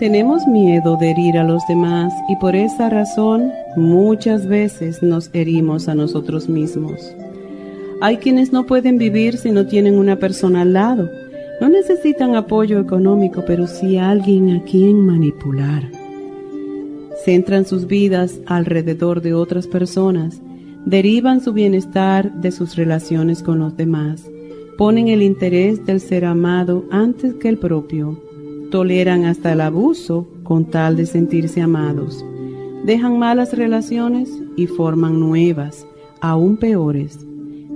Tenemos miedo de herir a los demás y por esa razón muchas veces nos herimos a nosotros mismos. Hay quienes no pueden vivir si no tienen una persona al lado. No necesitan apoyo económico, pero sí alguien a quien manipular. Centran sus vidas alrededor de otras personas, derivan su bienestar de sus relaciones con los demás, ponen el interés del ser amado antes que el propio toleran hasta el abuso con tal de sentirse amados. Dejan malas relaciones y forman nuevas, aún peores.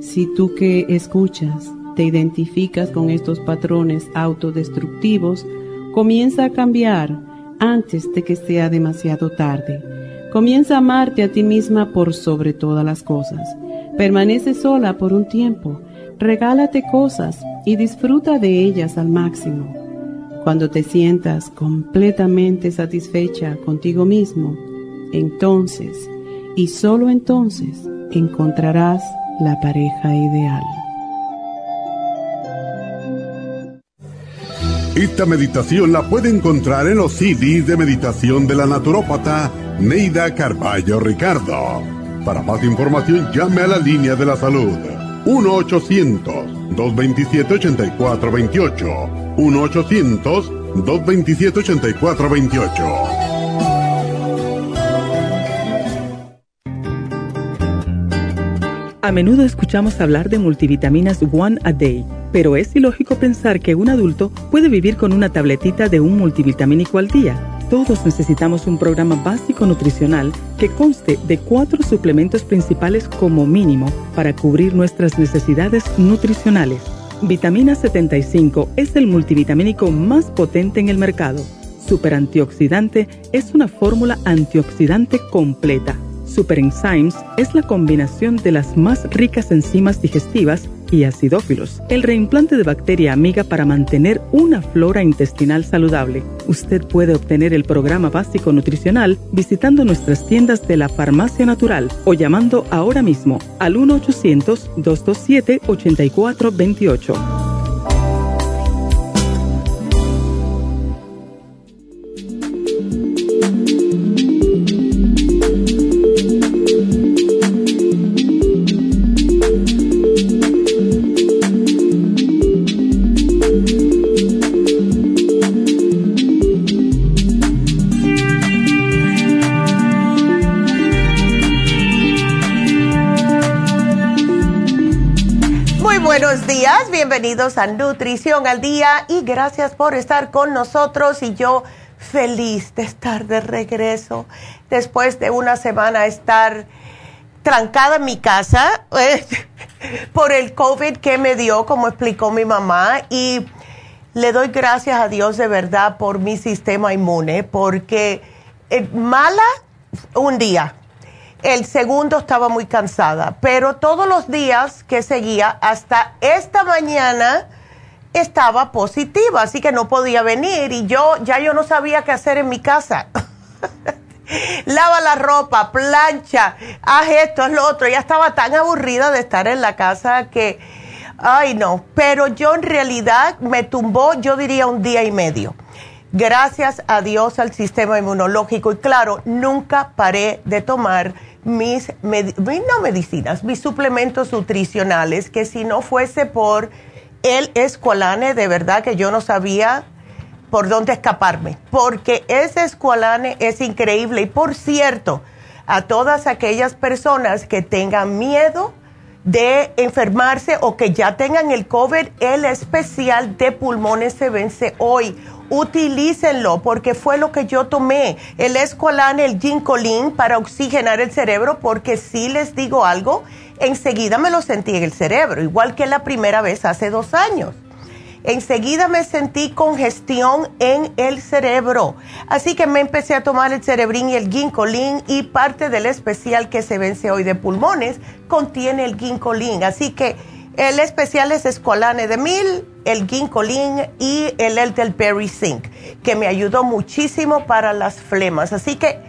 Si tú que escuchas te identificas con estos patrones autodestructivos, comienza a cambiar antes de que sea demasiado tarde. Comienza a amarte a ti misma por sobre todas las cosas. Permanece sola por un tiempo, regálate cosas y disfruta de ellas al máximo. Cuando te sientas completamente satisfecha contigo mismo, entonces y solo entonces encontrarás la pareja ideal. Esta meditación la puede encontrar en los CDs de meditación de la naturópata Neida Carballo Ricardo. Para más información llame a la línea de la salud 1-800-227-8428 1-800-227-8428. A menudo escuchamos hablar de multivitaminas One a Day, pero es ilógico pensar que un adulto puede vivir con una tabletita de un multivitamínico al día. Todos necesitamos un programa básico nutricional que conste de cuatro suplementos principales como mínimo para cubrir nuestras necesidades nutricionales. Vitamina 75 es el multivitamínico más potente en el mercado. Super antioxidante es una fórmula antioxidante completa. Super Enzymes es la combinación de las más ricas enzimas digestivas y acidófilos, el reimplante de bacteria amiga para mantener una flora intestinal saludable. Usted puede obtener el programa básico nutricional visitando nuestras tiendas de la Farmacia Natural o llamando ahora mismo al 1-800-227-8428. Bienvenidos a Nutrición al Día y gracias por estar con nosotros y yo feliz de estar de regreso después de una semana estar trancada en mi casa eh, por el COVID que me dio, como explicó mi mamá, y le doy gracias a Dios de verdad por mi sistema inmune, porque mala un día, el segundo estaba muy cansada, pero todos los días que seguía hasta esta mañana estaba positiva, así que no podía venir y yo ya yo no sabía qué hacer en mi casa. Lava la ropa, plancha, haz esto, haz lo otro. Ya estaba tan aburrida de estar en la casa que, ay no, pero yo en realidad me tumbó, yo diría un día y medio. Gracias a Dios al sistema inmunológico y claro, nunca paré de tomar mis, no medicinas, mis suplementos nutricionales, que si no fuese por el escualane, de verdad que yo no sabía por dónde escaparme, porque ese escualane es increíble. Y por cierto, a todas aquellas personas que tengan miedo de enfermarse o que ya tengan el COVID, el especial de pulmones se vence hoy. Utilícenlo porque fue lo que yo tomé, el Escolan, el Ginkolin para oxigenar el cerebro porque si les digo algo, enseguida me lo sentí en el cerebro, igual que la primera vez hace dos años enseguida me sentí congestión en el cerebro. Así que me empecé a tomar el cerebrín y el ginkolín y parte del especial que se vence hoy de pulmones contiene el ginkolín. Así que el especial es Escolane de Mil, el ginkolín y el Eltelberry Zinc, que me ayudó muchísimo para las flemas. Así que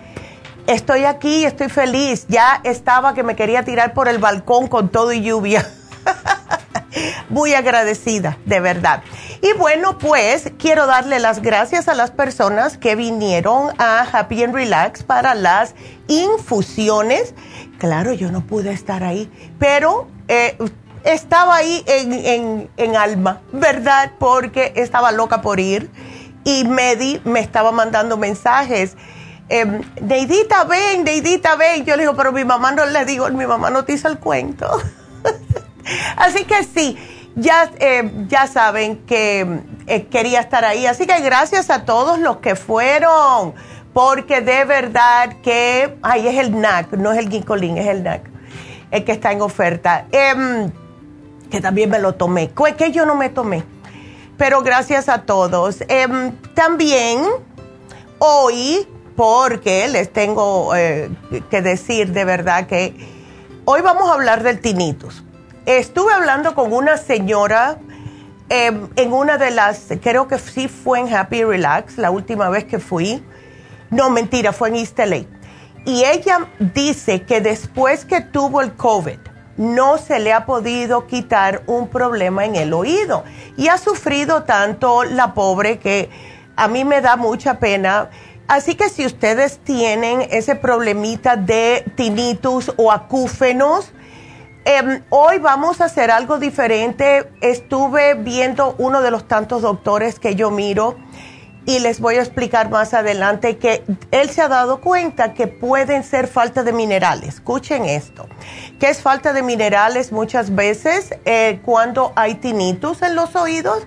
estoy aquí, estoy feliz. Ya estaba que me quería tirar por el balcón con todo y lluvia. Muy agradecida, de verdad. Y bueno, pues quiero darle las gracias a las personas que vinieron a Happy and Relax para las infusiones. Claro, yo no pude estar ahí, pero eh, estaba ahí en, alma, ¿verdad? Porque estaba loca por ir y Medi me estaba mandando mensajes. Eh, Neidita, ven, Neidita, ven. Yo le digo, pero mi mamá no le digo, mi mamá no te hizo el cuento. Así que sí, ya, eh, ya saben que eh, quería estar ahí. Así que gracias a todos los que fueron, porque de verdad que, ay, es el NAC, no es el ginkolín, es el NAC, el que está en oferta. Em, que también me lo tomé, que yo no me tomé. Pero gracias a todos. Em, también hoy, porque les tengo eh, que decir de verdad que hoy vamos a hablar del tinnitus Estuve hablando con una señora em, en una de las, creo que sí fue en Happy Relax, la última vez que fui. No, mentira, fue en East LA. Y ella dice que después que tuvo el COVID, no se le ha podido quitar un problema en el oído. Y ha sufrido tanto la pobre que a mí me da mucha pena. Así que si ustedes tienen ese problemita de tinnitus o acúfenos, Em, hoy vamos a hacer algo diferente. Estuve viendo uno de los tantos doctores que yo miro y les voy a explicar más adelante que él se ha dado cuenta que pueden ser falta de minerales. Escuchen esto, que es falta de minerales muchas veces eh, cuando hay tinnitus en los oídos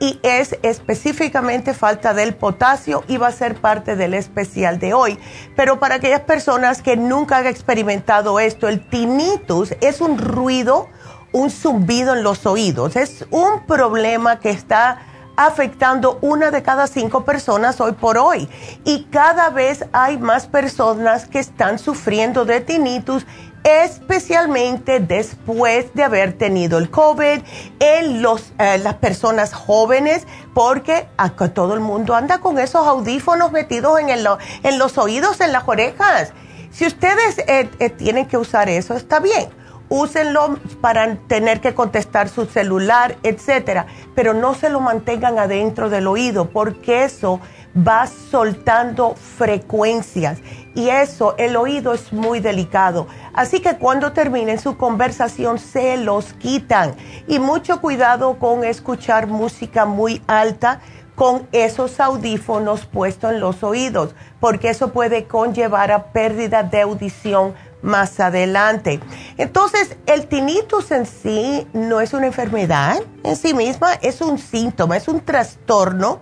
y es específicamente falta del potasio y va a ser parte del especial de hoy. Pero para aquellas personas que nunca han experimentado esto, el tinnitus es un ruido, un zumbido en los oídos. Es un problema que está afectando una de cada cinco personas hoy por hoy. Y cada vez hay más personas que están sufriendo de tinnitus especialmente después de haber tenido el COVID en los, eh, las personas jóvenes, porque acá todo el mundo anda con esos audífonos metidos en, el, en los oídos, en las orejas. Si ustedes eh, eh, tienen que usar eso, está bien. Úsenlo para tener que contestar su celular, etcétera, pero no se lo mantengan adentro del oído, porque eso va soltando frecuencias y eso, el oído es muy delicado. Así que cuando terminen su conversación se los quitan y mucho cuidado con escuchar música muy alta con esos audífonos puestos en los oídos, porque eso puede conllevar a pérdida de audición más adelante. Entonces, el tinnitus en sí no es una enfermedad en sí misma, es un síntoma, es un trastorno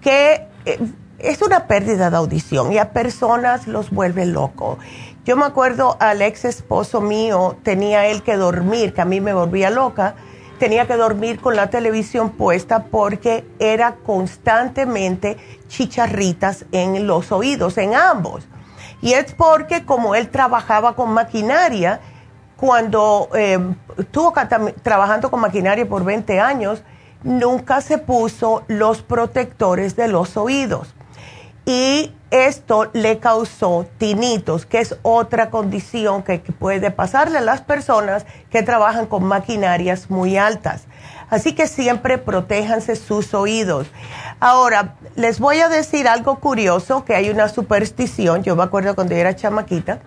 que es una pérdida de audición y a personas los vuelve locos. Yo me acuerdo al ex esposo mío, tenía él que dormir, que a mí me volvía loca, tenía que dormir con la televisión puesta porque era constantemente chicharritas en los oídos, en ambos. Y es porque como él trabajaba con maquinaria, cuando eh, estuvo trabajando con maquinaria por 20 años, nunca se puso los protectores de los oídos. Y esto le causó tinitos, que es otra condición que, puede pasarle a las personas que trabajan con maquinarias muy altas. Así que siempre protéjanse sus oídos. Ahora, les voy a decir algo curioso, que hay una superstición, yo me acuerdo cuando yo era chamaquita,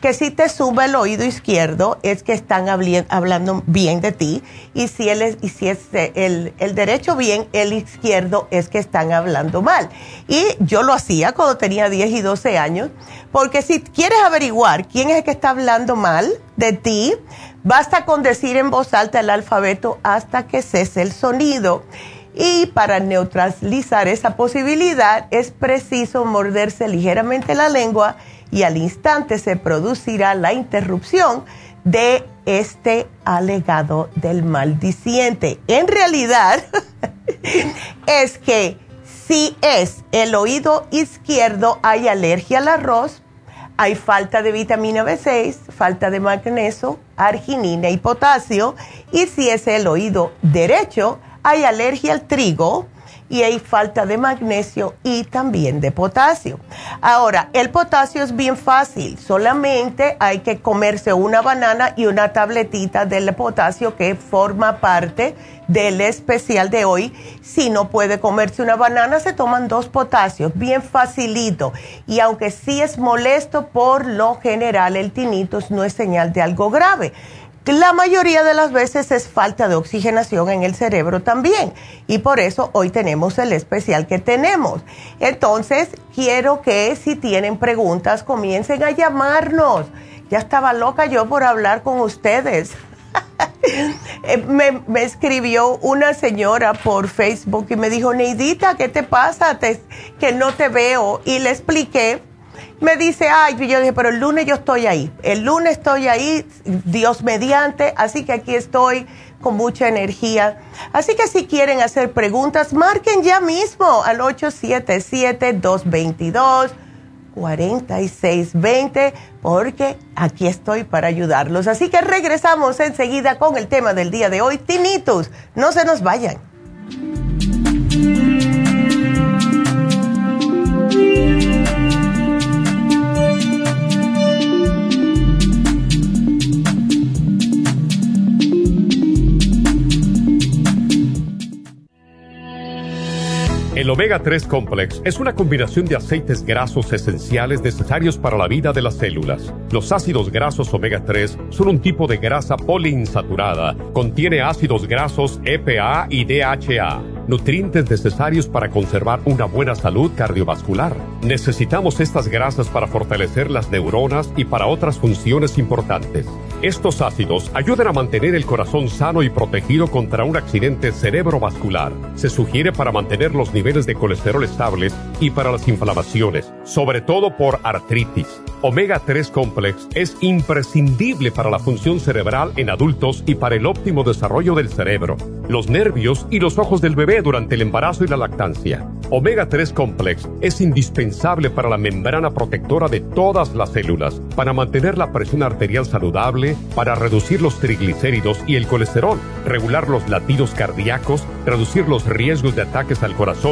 que si te sube el oído izquierdo es que están hablando bien de ti y si, es, y si es el, el, derecho bien, el izquierdo es que están hablando mal. Y yo lo hacía cuando tenía 10 y 12 años, porque si quieres averiguar quién es el que está hablando mal de ti, Basta con decir en voz alta el alfabeto hasta que cese el sonido. Y para neutralizar esa posibilidad es preciso morderse ligeramente la lengua y al instante se producirá la interrupción de este alegado del maldiciente. En realidad es que si es el oído izquierdo hay alergia al arroz, hay falta de vitamina B6, falta de magnesio, arginina y potasio. Y si es el oído derecho, hay alergia al trigo, y hay falta de magnesio y también de potasio. Ahora, el potasio es bien fácil, solamente hay que comerse una banana y una tabletita del potasio que forma parte del especial de hoy. Si no puede comerse una banana, se toman dos potasios, bien facilito. Y aunque sí es molesto, por lo general el tinnitus no es señal de algo grave. La mayoría de las veces es falta de oxigenación en el cerebro también y por eso hoy tenemos el especial que tenemos. Entonces, quiero que si tienen preguntas comiencen a llamarnos. Ya estaba loca yo por hablar con ustedes. Eh, me, escribió una señora por Facebook y me dijo, Neidita, ¿qué te pasa? que no te veo. Y le expliqué me dice, ay, yo dije, pero el lunes yo estoy ahí. El lunes estoy ahí, Dios mediante, así que aquí estoy con mucha energía. Así que si quieren hacer preguntas, marquen ya mismo al 877-222-4620, porque aquí estoy para ayudarlos. Así que regresamos enseguida con el tema del día de hoy, Tinitus. No se nos vayan. El omega 3 complex es una combinación de aceites grasos esenciales necesarios para la vida de las células. Los ácidos grasos omega 3 son un tipo de grasa poliinsaturada. Contiene ácidos grasos EPA y DHA nutrientes necesarios para conservar una buena salud cardiovascular. Necesitamos estas grasas para fortalecer las neuronas y para otras funciones importantes. Estos ácidos ayudan a mantener el corazón sano y protegido contra un accidente cerebrovascular. Se sugiere para mantener los niveles de colesterol estables y para las inflamaciones, sobre todo por artritis. Omega 3 Complex es imprescindible para la función cerebral en adultos y para el óptimo desarrollo del cerebro, los nervios y los ojos del bebé durante el embarazo y la lactancia. Omega 3 Complex es indispensable para la membrana protectora de todas las células, para mantener la presión arterial saludable, para reducir los triglicéridos y el colesterol, regular los latidos cardíacos, reducir los riesgos de ataques al corazón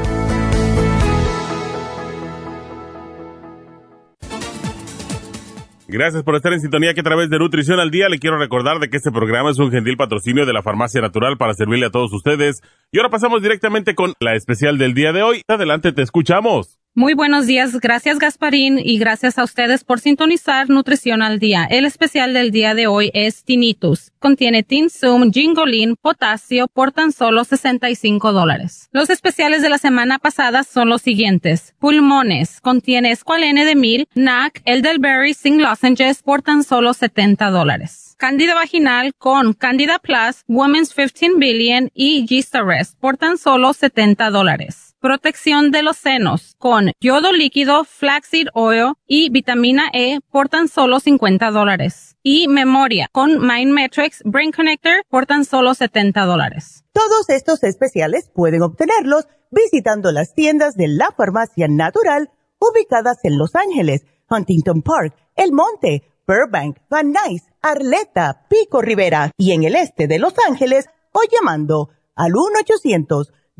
Gracias por estar en sintonía que a través de Nutrición al Día le quiero recordar de que este programa es un gentil patrocinio de la Farmacia Natural para servirle a todos ustedes. Y ahora pasamos directamente con la especial del día de hoy. Adelante, te escuchamos. Muy buenos días, gracias Gasparín y gracias a ustedes por sintonizar Nutrición al Día. El especial del día de hoy es Tinnitus. Contiene Tinsum, Gingolin, potasio por tan solo 65 dólares. Los especiales de la semana pasada son los siguientes. Pulmones, contiene Esqualene de Mil, NAC, Elderberry, Sing Lozenges por tan solo 70 dólares. Candida vaginal con Candida Plus, Women's 15 Billion y Gist por tan solo 70 dólares protección de los senos con yodo líquido, flaxseed oil y vitamina E por tan solo 50 dólares. Y memoria con Mind Matrix Brain Connector por tan solo 70 dólares. Todos estos especiales pueden obtenerlos visitando las tiendas de la farmacia natural ubicadas en Los Ángeles, Huntington Park, El Monte, Burbank, Van Nuys, Arleta, Pico Rivera y en el este de Los Ángeles o llamando al 1 800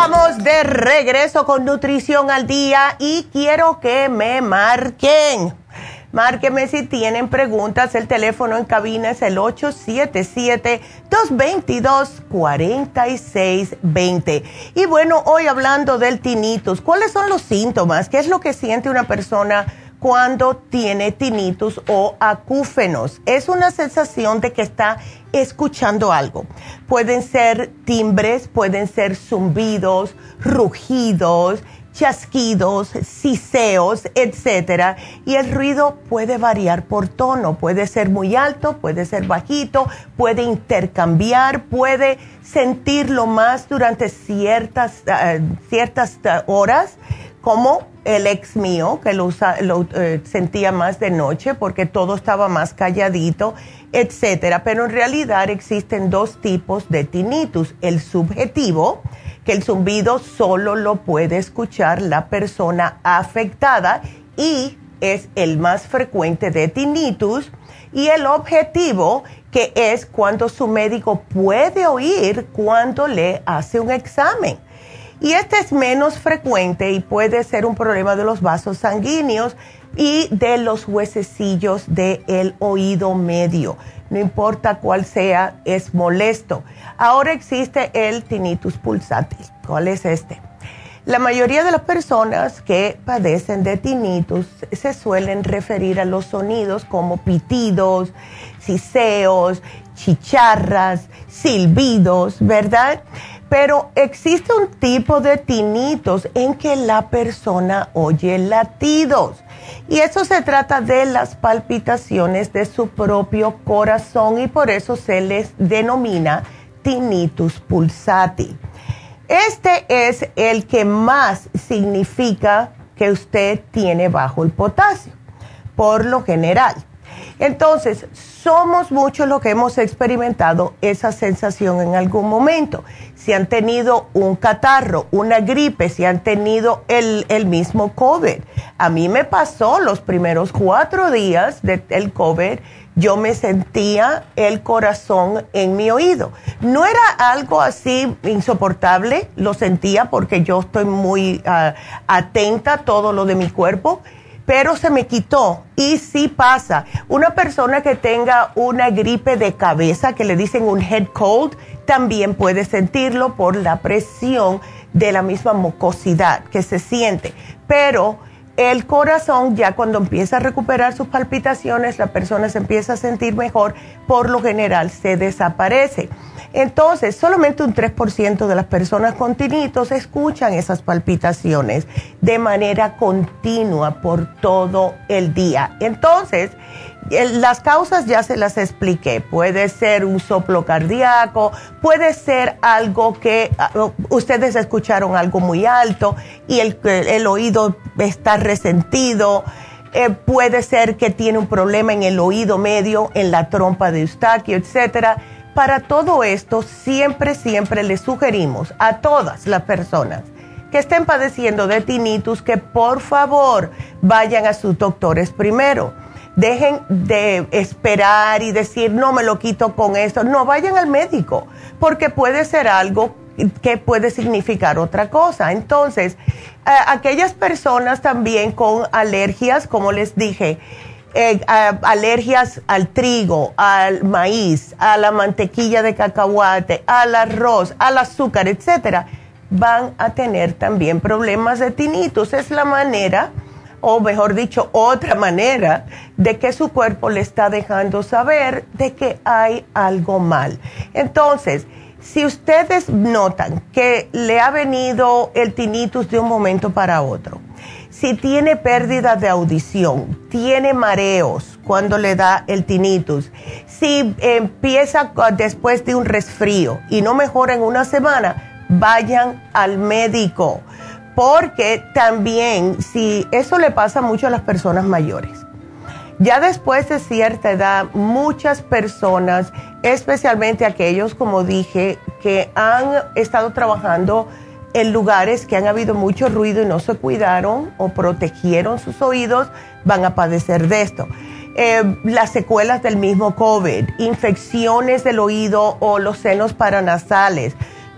De regreso con Nutrición al Día y quiero que me marquen. Márqueme si tienen preguntas. El teléfono en cabina es el 877-222-4620. Y bueno, hoy hablando del tinnitus, ¿cuáles son los síntomas? ¿Qué es lo que siente una persona cuando tiene tinnitus o acúfenos? Es una sensación de que está escuchando algo. Pueden ser timbres, pueden ser zumbidos, rugidos, chasquidos, siseos, etcétera, y el ruido puede variar por tono, puede ser muy alto, puede ser bajito, puede intercambiar, puede sentirlo más durante ciertas, eh, ciertas eh, horas, como el ex mío, que lo, eh, sentía más de noche porque todo estaba más calladito, etcétera. Pero en realidad existen dos tipos de tinnitus, el subjetivo, que el zumbido solo lo puede escuchar la persona afectada y es el más frecuente de tinnitus, y el objetivo, que es cuando su médico puede oír cuando le hace un examen. Y este es menos frecuente y puede ser un problema de los vasos sanguíneos y de los huesecillos del oído medio. No importa cuál sea, es molesto. Ahora existe el tinnitus pulsátil. ¿Cuál es este? La mayoría de las personas que padecen de tinnitus se suelen referir a los sonidos como pitidos, siseos, chicharras, silbidos, ¿verdad? Pero existe un tipo de tinnitus en que la persona oye latidos. Y eso se trata de las palpitaciones de su propio corazón y por eso se les denomina tinnitus pulsátil. Este es el que más significa que usted tiene bajo el potasio, por lo general. Entonces, somos muchos los que hemos experimentado esa sensación en algún momento. Si han tenido un catarro, una gripe, si han tenido el, mismo COVID. A mí me pasó los primeros cuatro días del COVID, yo me sentía el corazón en mi oído. No era algo así insoportable, lo sentía porque yo estoy muy ah, atenta a todo lo de mi cuerpo pero se me quitó. Y sí pasa. Una persona que tenga una gripe de cabeza, que le dicen un head cold, también puede sentirlo por la presión de la misma mucosidad que se siente. Pero el corazón ya cuando empieza a recuperar sus palpitaciones, la persona se empieza a sentir mejor, por lo general se desaparece. Entonces, solamente un 3% de las personas con tinnitus escuchan esas palpitaciones de manera continua por todo el día. Entonces, las causas ya se las expliqué. Puede ser un soplo cardíaco, puede ser algo que ah, ustedes escucharon algo muy alto y el, el oído está resentido. Eh, puede ser que tiene un problema en el oído medio, en la trompa de Eustaquio, etcétera para todo esto, siempre, siempre les sugerimos a todas las personas que estén padeciendo de tinnitus que por favor vayan a sus doctores primero. Dejen de esperar y decir, no me lo quito con esto. No, vayan al médico, porque puede ser algo que puede significar otra cosa. Entonces, eh, aquellas personas también con alergias, como les dije, eh, alergias al trigo, al maíz, a la mantequilla de cacahuate, al arroz, al azúcar, etcétera, van a tener también problemas de tinnitus. Es la manera, o mejor dicho, otra manera de que su cuerpo le está dejando saber de que hay algo mal. Entonces, si ustedes notan que le ha venido el tinnitus de un momento para otro, si tiene pérdida de audición, tiene mareos cuando le da el tinnitus, si empieza después de un resfrío y no mejora en una semana, vayan al médico, porque también si eso le pasa mucho a las personas mayores. Ya después de cierta edad, muchas personas, especialmente aquellos, como dije, que han estado trabajando en lugares que han habido mucho ruido y no se cuidaron o protegieron sus oídos, van a padecer de esto. Eh, las secuelas del mismo COVID, infecciones del oído o los senos paranasales,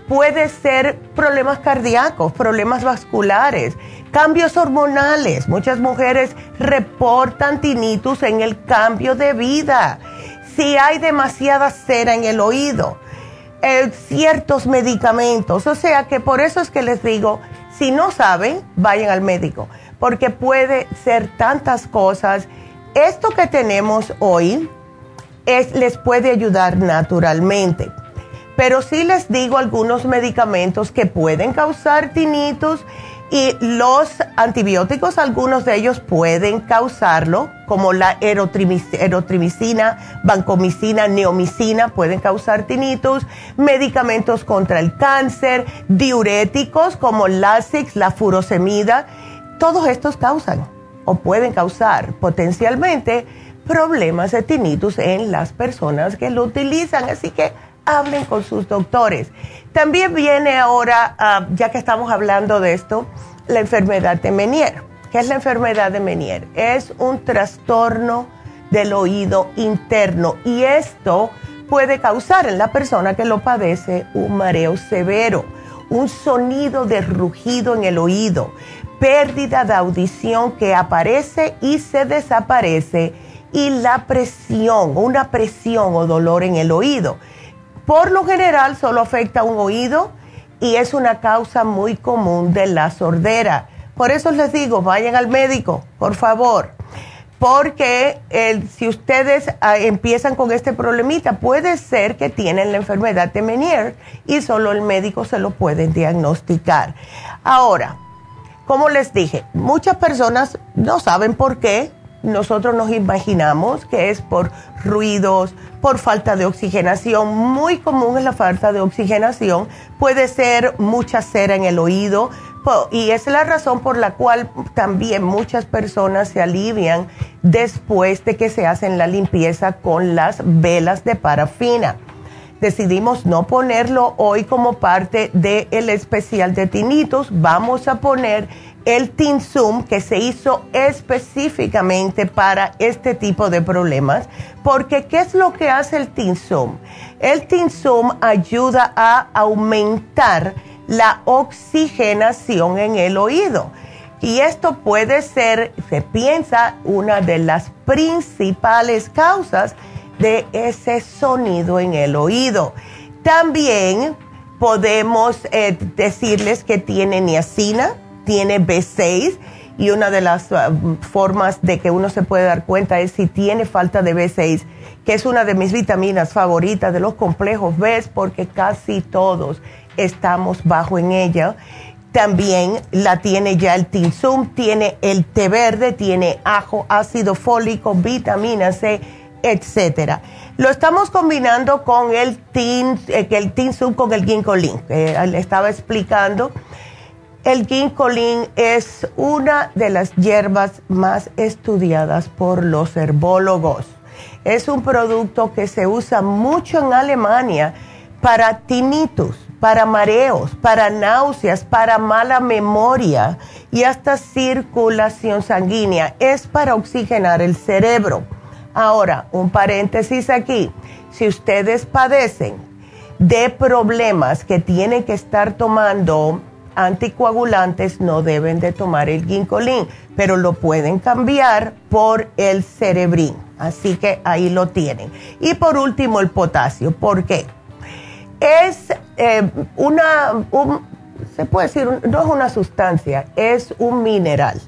puede ser problemas cardíacos, problemas vasculares, cambios hormonales. Muchas mujeres reportan tinnitus en el cambio de vida. Si hay demasiada cera en el oído, eh, ciertos medicamentos. O sea que por eso es que les digo, si no saben, vayan al médico, porque puede ser tantas cosas. Esto que tenemos hoy es, les puede ayudar naturalmente. Pero sí les digo algunos medicamentos que pueden causar tinnitus y los antibióticos, algunos de ellos pueden causarlo, como la erotrimicina, vancomicina, neomicina, pueden causar tinnitus, medicamentos contra el cáncer, diuréticos como Lasix, la furosemida, todos estos causan o pueden causar potencialmente problemas de tinnitus en las personas que lo utilizan. Así que hablen con sus doctores. También viene ahora, ah, ya que estamos hablando de esto, la enfermedad de Menier. ¿Qué es la enfermedad de Menier? Es un trastorno del oído interno y esto puede causar en la persona que lo padece un mareo severo, un sonido de rugido en el oído, pérdida de audición que aparece y se desaparece y la presión, una presión o dolor en el oído. Por lo general solo afecta un oído y es una causa muy común de la sordera. Por eso les digo, vayan al médico, por favor, porque si ustedes ah, empiezan con este problemita, puede ser que tienen la enfermedad de Menier y solo el médico se lo puede diagnosticar. Ahora, como les dije, muchas personas no saben por qué, nosotros nos imaginamos que es por ruidos, por falta de oxigenación. Muy común es la falta de oxigenación. Puede ser mucha cera en el oído y es la razón por la cual también muchas personas se alivian después de que se hacen la limpieza con las velas de parafina. Decidimos no ponerlo hoy como parte del especial de tinitos. Vamos a poner el Tinsum que se hizo específicamente para este tipo de problemas, porque ¿qué es lo que hace el Tinsum? El Tinsum ayuda a aumentar la oxigenación en el oído. Y esto puede ser, se piensa, una de las principales causas de ese sonido en el oído. También podemos eh, decirles que tiene niacina, tiene B6 y una de las uh, formas de que uno se puede dar cuenta es si tiene falta de B6, que es una de mis vitaminas favoritas de los complejos B, porque casi todos estamos bajo en ella. También la tiene ya el Tinsum, tiene el té verde, tiene ajo, ácido fólico, vitamina C, etcétera. Lo estamos combinando con el Tin, eh, el Tinsum con el Ginkolin, que le estaba explicando el ginkolin es una de las hierbas más estudiadas por los herbólogos. Es un producto que se usa mucho en Alemania para tinnitus, para mareos, para náuseas, para mala memoria y hasta circulación sanguínea. Es para oxigenar el cerebro. Ahora, un paréntesis aquí. Si ustedes padecen de problemas que tienen que estar tomando anticoagulantes no deben de tomar el ginkolín, pero lo pueden cambiar por el cerebrín. Así que ahí lo tienen. Y por último, el potasio. ¿Por qué? Es eh, una, se puede decir, no es una sustancia, es un mineral.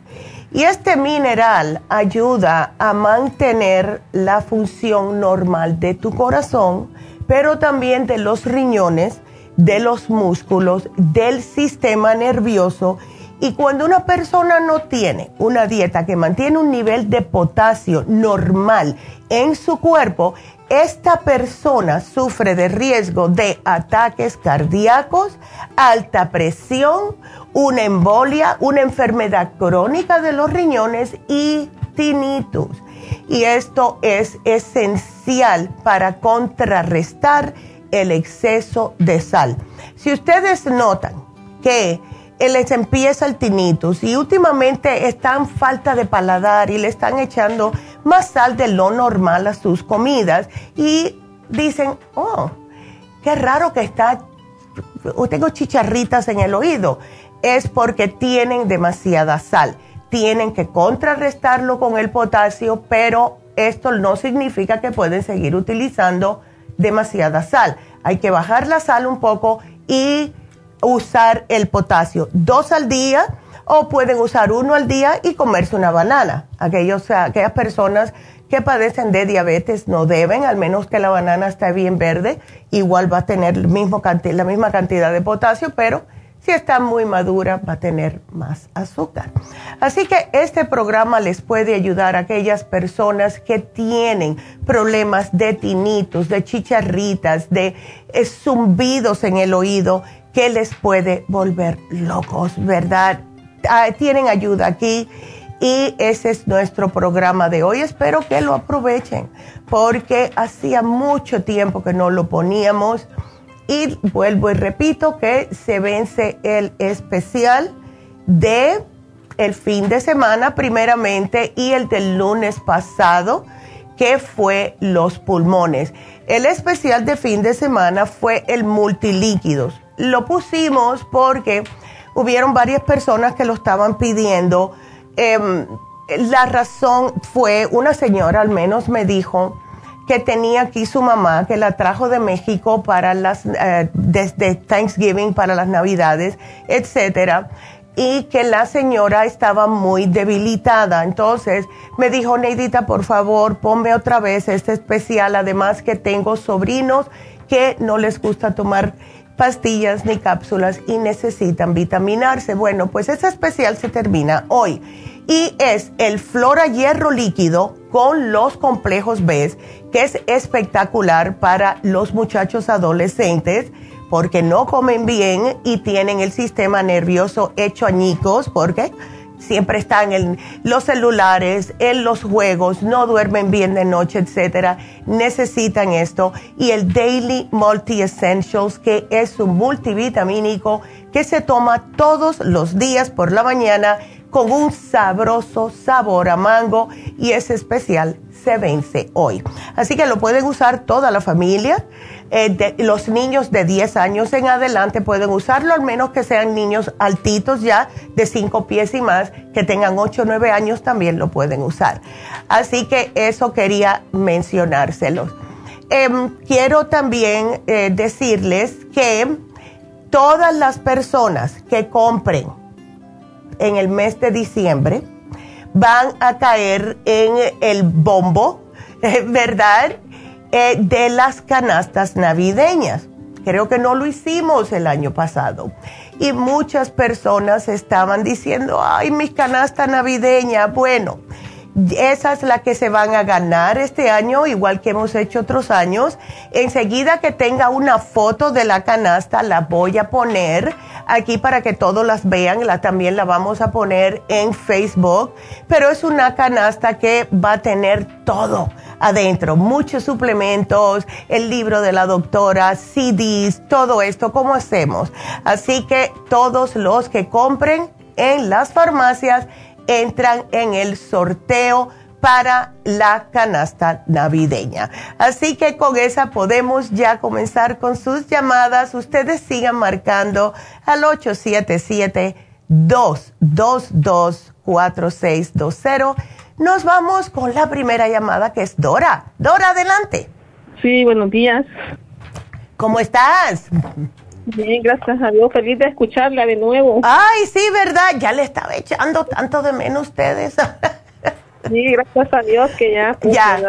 Y este mineral ayuda a mantener la función normal de tu corazón, pero también de los riñones de los músculos, del sistema nervioso. Y cuando una persona no tiene una dieta que mantiene un nivel de potasio normal en su cuerpo, esta persona sufre de riesgo de ataques cardíacos, alta presión, una embolia, una enfermedad crónica de los riñones y tinnitus. Y esto es esencial para contrarrestar el exceso de sal. Si ustedes notan que les empieza el tinnitus y últimamente están falta de paladar y le están echando más sal de lo normal a sus comidas y dicen, oh, qué raro que está o tengo chicharritas en el oído, es porque tienen demasiada sal. Tienen que contrarrestarlo con el potasio, pero esto no significa que pueden seguir utilizando demasiada sal. Hay que bajar la sal un poco y usar el potasio dos al día o pueden usar uno al día y comerse una banana. Aquellos, aquellas personas que padecen de diabetes no deben, al menos que la banana esté bien verde, igual va a tener mismo la misma cantidad de potasio, pero si está muy madura va a tener más azúcar. Así que este programa les puede ayudar a aquellas personas que tienen problemas de tinitos, de chicharritas, de eh, zumbidos en el oído, que les puede volver locos, ¿verdad? Ah, tienen ayuda aquí y ese es nuestro programa de hoy. Espero que lo aprovechen porque hacía mucho tiempo que no lo poníamos y vuelvo y repito que se vence el especial de el fin de semana primeramente y el del lunes pasado que fue los pulmones. El especial de fin de semana fue el multilíquidos. Lo pusimos porque hubieron varias personas que lo estaban pidiendo. Em, la razón fue, una señora al menos me dijo, que tenía aquí su mamá, que la trajo de México para las, eh, desde Thanksgiving, para las Navidades, etcétera, y que la señora estaba muy debilitada. Entonces me dijo, Neidita, por favor, ponme otra vez este especial, además que tengo sobrinos que no les gusta tomar pastillas ni cápsulas y necesitan vitaminarse. Bueno, pues ese especial se termina hoy y es el Flora Hierro Líquido con los complejos B, que es espectacular para los muchachos adolescentes porque no comen bien y tienen el sistema nervioso hecho añicos porque siempre están en los celulares, en los juegos, no duermen bien de noche, etcétera, necesitan esto. Y el Daily Multi Essentials que es un multivitamínico que se toma todos los días por la mañana con un sabroso sabor a mango y es especial se vence hoy. Así que lo pueden usar toda la familia. Eh, los niños de 10 años en adelante pueden usarlo, al menos que sean niños altitos ya, de 5 pies y más, que tengan 8 o 9 años también lo pueden usar. Así que eso quería mencionárselos. Em, quiero también eh, decirles que todas las personas que compren en el mes de diciembre van a caer en el bombo, ¿verdad? Eh, de las canastas navideñas. Creo que no lo hicimos el año pasado. Y muchas personas estaban diciendo, ay, mi canasta navideña. Bueno, esa es la que se van a ganar este año, igual que hemos hecho otros años. Enseguida que tenga una foto de la canasta, la voy a poner aquí para que todos las vean. La, también la vamos a poner en Facebook. Pero es una canasta que va a tener todo adentro. Muchos suplementos, el libro de la doctora, CDs, todo esto, ¿cómo hacemos? Así que todos los que compren en las farmacias, entran en el sorteo para la canasta navideña. Así que con esa podemos ya comenzar con sus llamadas. Ustedes sigan marcando al 877-222-4620. Nos vamos con la primera llamada que es Dora. Dora, adelante. Sí, buenos días. ¿Cómo estás? Bien, gracias a Dios. Feliz de escucharla de nuevo. Ay, sí, ¿verdad? Ya le estaba echando tanto de menos ustedes. sí, gracias a Dios que ya. Pues, ya,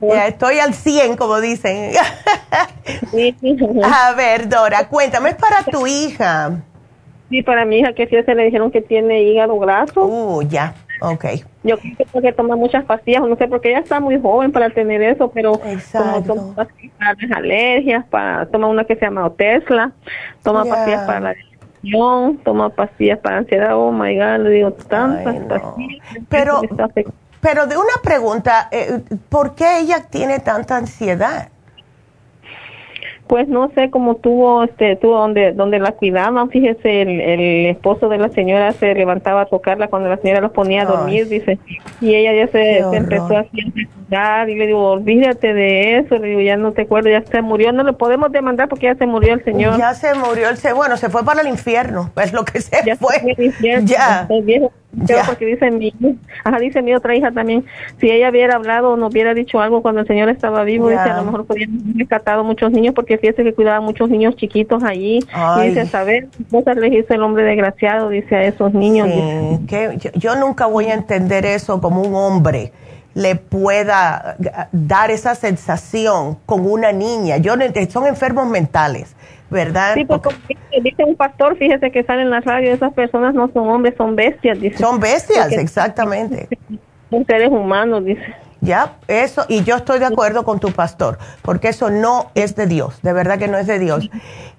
ya, estoy al 100, como dicen. a ver, Dora, cuéntame, es para tu hija. Sí, para mi hija que sí se le dijeron que tiene hígado graso. Uh, ya. Ok. Yo creo que toma muchas pastillas, no sé, porque ella está muy joven para tener eso, pero como toma pastillas para las alergias, para, toma una que se llama Tesla, toma pastillas para la depresión, toma pastillas para ansiedad, oh my God, le digo tantas pastillas. Pero, pero de una pregunta, eh, ¿por qué ella tiene tanta ansiedad? Pues no sé cómo tuvo, este, tuvo donde, donde la cuidaban. Fíjese, el, el esposo de la señora se levantaba a tocarla cuando la señora los ponía a dormir, dice. Y ella ya se, empezó a cuidar y le digo, olvídate de eso. Le digo, ya no te acuerdo, ya se murió. No le podemos demandar porque ya se murió el señor. Ya se murió el señor. Bueno, se fue para el infierno. Es lo que se fue. ya. Ya. porque dice mi, ajá, dice mi otra hija también, si ella hubiera hablado o no hubiera dicho algo cuando el señor estaba vivo, dice, a lo mejor podían haber rescatado muchos niños, porque fíjese que cuidaba muchos niños chiquitos allí. Y dice, saber, cosas le dice el hombre desgraciado, dice a esos niños. que yo, nunca voy a entender eso como un hombre le pueda dar esa sensación con una niña. Yo son enfermos mentales. ¿Verdad? Sí, pues dice un pastor, fíjese que sale en la radio, esas personas no son hombres, son bestias, dice. Son bestias, exactamente. Son seres humanos, dice. Ya, eso, y yo estoy de acuerdo con tu pastor, porque eso no es de Dios, de verdad que no es de Dios.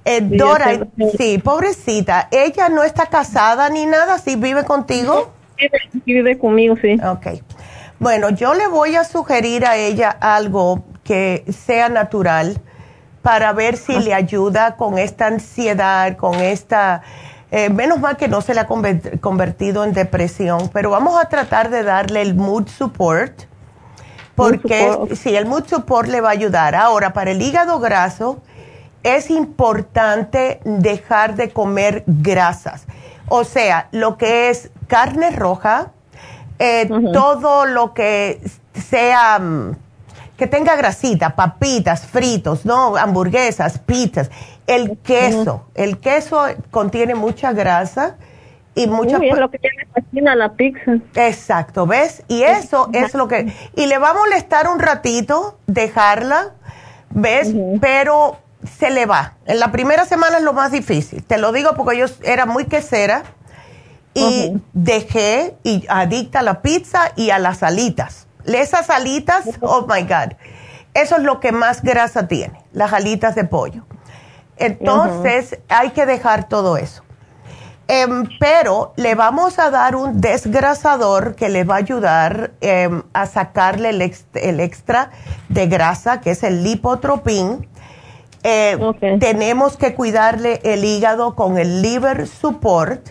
Eh, Dora, sí, pobrecita, ella no está casada ni nada, ¿sí vive contigo? Vive, vive conmigo, sí. Ok. Bueno, yo le voy a sugerir a ella algo que sea natural para ver si le ayuda con esta ansiedad, con esta... Eh, menos mal que no se le ha convertido en depresión, pero vamos a tratar de darle el mood support, porque sí, el mood support le va a ayudar. Ahora, para el hígado graso, es importante dejar de comer grasas. O sea, lo que es carne roja, eh, todo lo que sea mm, que tenga grasita, papitas, fritos, no, hamburguesas, pizzas, el queso, el queso contiene mucha grasa y mucha Uy, es lo que tiene fascina la pizza. Exacto, ¿ves? Y eso es lo que y le va a molestar un ratito dejarla, ¿ves? Pero se le va. En la primera semana es lo más difícil. Te lo digo porque yo era muy quesera y dejé y adicta a la pizza y a las alitas. Esas alitas, oh my God, eso es lo que más grasa tiene, las alitas de pollo. Entonces, hay que dejar todo eso. Em, pero le vamos a dar un desgrasador que le va a ayudar em, a sacarle el, extra de grasa, que es el lipotropín. Eh, tenemos que cuidarle el hígado con el liver support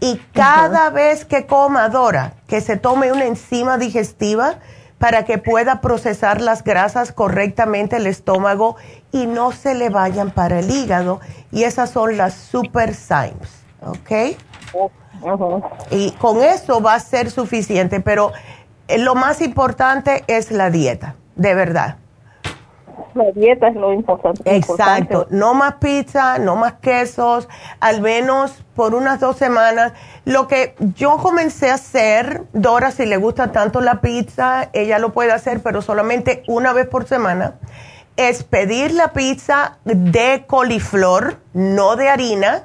y cada vez que coma Dora, que se tome una enzima digestiva para que pueda procesar las grasas correctamente el estómago y no se le vayan para el hígado. Y esas son las super signs, ¿ok? Y con eso va a ser suficiente, pero eh, lo más importante es la dieta, de verdad la dieta es lo importante. Exacto, no más pizza, no más quesos, al menos por unas dos semanas. Lo que yo comencé a hacer, Dora, si le gusta tanto la pizza, ella lo puede hacer, pero solamente una vez por semana, es pedir la pizza de coliflor, no de harina.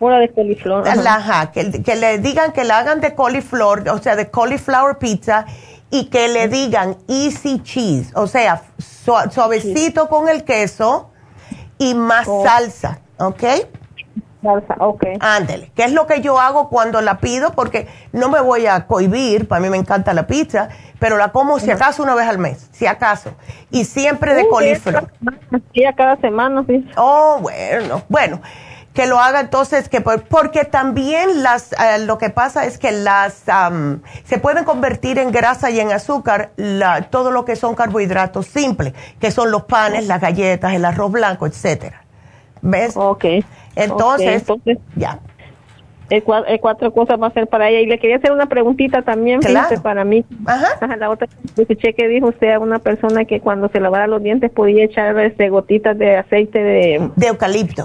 Una de coliflor. Ajá. que, que le digan que la hagan de coliflor, o sea, de cauliflower pizza y que le digan easy cheese, o sea, suavecito con el queso y más oh. salsa, ¿ok? Salsa, ok. Ándele, que es lo que yo hago cuando la pido, porque no me voy a cohibir, para mí me encanta la pizza, pero la como si acaso una vez al mes, si acaso, y siempre de coliflor. Sí, a cada semana, sí. Oh, bueno, bueno que lo haga entonces, que porque también las, eh, lo que pasa es que las, se pueden convertir en grasa y en azúcar la, todo lo que son carbohidratos simples, que son los panes, las galletas, el arroz blanco, etcétera. ¿Ves? Ok. Entonces, ya. El, cuatro cosas va a ser para ella. Y le quería hacer una preguntita también, claro. para mí. Ajá. La otra, escuché que dijo usted a una persona que cuando se lavara los dientes podía echar este, gotitas de aceite de... De eucalipto.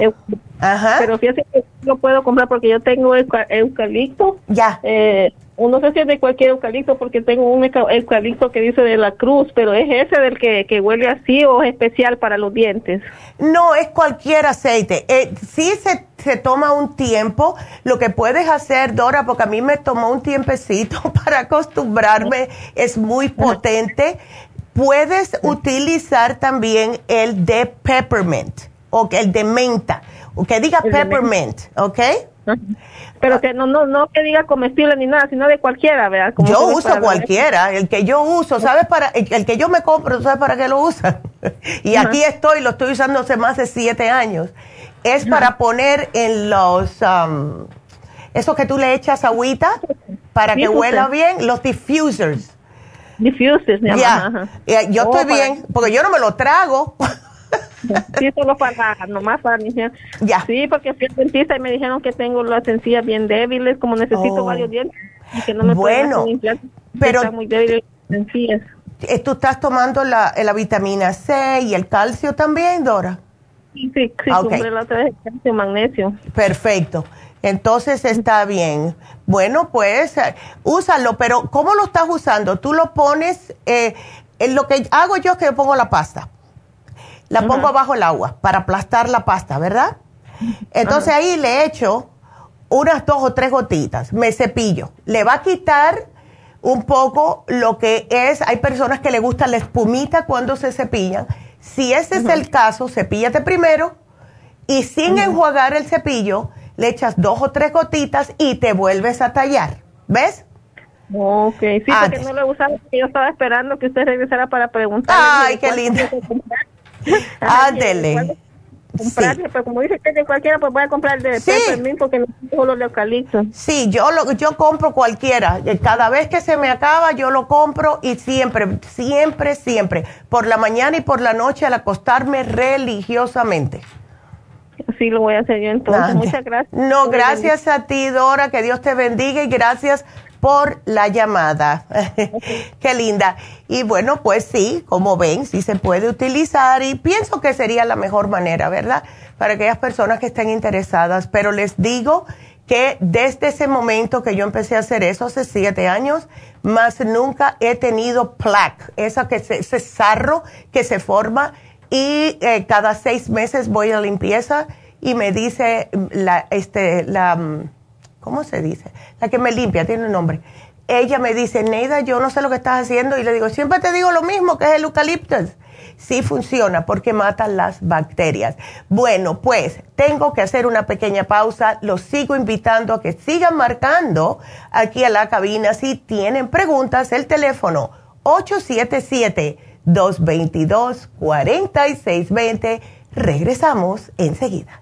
Ajá. Pero fíjate que lo puedo comprar porque yo tengo eucalipto. Ya. Eh, no sé si es de cualquier eucalipto porque tengo un eucalipto que dice de la cruz, pero es ese del que, que huele así o es especial para los dientes. No, es cualquier aceite. Eh, sí se, se toma un tiempo. Lo que puedes hacer, Dora, porque a mí me tomó un tiempecito para acostumbrarme, es muy potente. Puedes utilizar también el de peppermint o el de menta que diga peppermint, ¿ok? Pero que no, no, no que diga comestible ni nada, sino de cualquiera, ¿verdad? yo uso cualquiera, el que yo uso, ¿sabes para, el, que yo me compro, ¿sabes para qué lo usa? y aquí estoy, lo estoy usando hace más de siete años. Es para poner en los, um, eso que tú le echas agüita para que huela bien, los diffusers. Diffusers, ya. Yo estoy oh, bien, porque yo no me lo trago. Sí, solo para, nomás para mi Ya. Sí, porque fui al dentista y me dijeron que tengo las encías bien débiles, como necesito oh. varios dientes. Y que no me bueno, pero... muy débil encías. Eh, ¿Tú estás tomando la, la, vitamina C y el calcio también, Dora? Sí, sí, sí, okay. la otra vez calcio, magnesio. Perfecto. Entonces está bien. Bueno, pues eh, úsalo, pero ¿cómo lo estás usando? Tú lo pones, eh, en lo que hago yo es que pongo la pasta. La pongo abajo el agua para aplastar la pasta, ¿verdad? Entonces ahí le echo unas dos o tres gotitas, me cepillo. Le va a quitar un poco lo que es, hay personas que le gusta la espumita cuando se cepillan. Si ese es el caso, cepíllate primero y sin enjuagar el cepillo, le echas dos o tres gotitas y te vuelves a tallar. ¿Ves? Ok, sí, porque no lo usaba, yo estaba esperando que usted regresara para preguntar. Ay, qué lindo. Ándele. Comprar, pero como dice que de cualquiera, pues voy a comprar de sí. porque no solo de eucalipto. Sí, yo lo, yo compro cualquiera. Eh, cada vez que se me acaba, yo lo compro y siempre, siempre, siempre, por la mañana y por la noche al acostarme religiosamente. Sí, lo voy a hacer yo entonces. Muchas gracias. No, gracias a ti, Dora. Que Dios te bendiga y gracias por la llamada. Qué linda. Y bueno, pues sí, como ven, sí se puede utilizar y pienso que sería la mejor manera, ¿verdad? Para aquellas personas que estén interesadas. Pero les digo que desde ese momento que yo empecé a hacer eso, hace siete años, más nunca he tenido plaque, esa que ese sarro que se forma y eh, cada seis meses voy a limpieza y me dice la, este, la, ¿cómo se dice? La que me limpia, tiene un nombre. Ella me dice, Neida, yo no sé lo que estás haciendo. Y le digo, siempre te digo lo mismo, que es el eucaliptus. Sí funciona porque mata las bacterias. Bueno, pues tengo que hacer una pequeña pausa. Los sigo invitando a que sigan marcando aquí a la cabina si tienen preguntas. El teléfono 877 222-4620. Regresamos enseguida.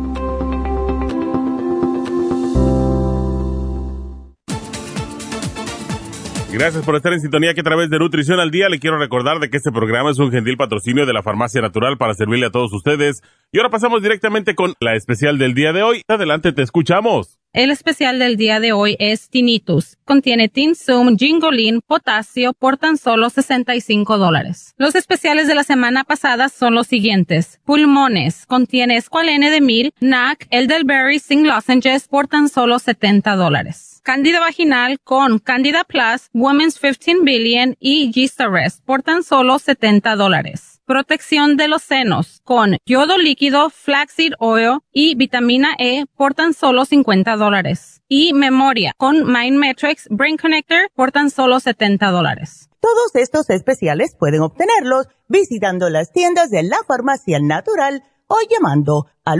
Gracias por estar en sintonía que a través de Nutrición al Día le quiero recordar de que este programa es un gentil patrocinio de la Farmacia Natural para servirle a todos ustedes. Y ahora pasamos directamente con la especial del día de hoy. Adelante, te escuchamos. El especial del día de hoy es Tinnitus. Contiene Tinsum, Gingolin, potasio por tan solo 65 dólares. Los especiales de la semana pasada son los siguientes. Pulmones. Contiene escualene de mil, NAC, Elderberry, Sing Lozenges por tan solo 70 dólares. Candida vaginal con Candida Plus, Women's 15 Billion y Gistarest por tan solo 70 dólares protección de los senos con yodo líquido, flaxseed oil y vitamina E por tan solo 50 dólares. Y memoria con Mind Matrix Brain Connector por tan solo 70 dólares. Todos estos especiales pueden obtenerlos visitando las tiendas de la farmacia natural o llamando al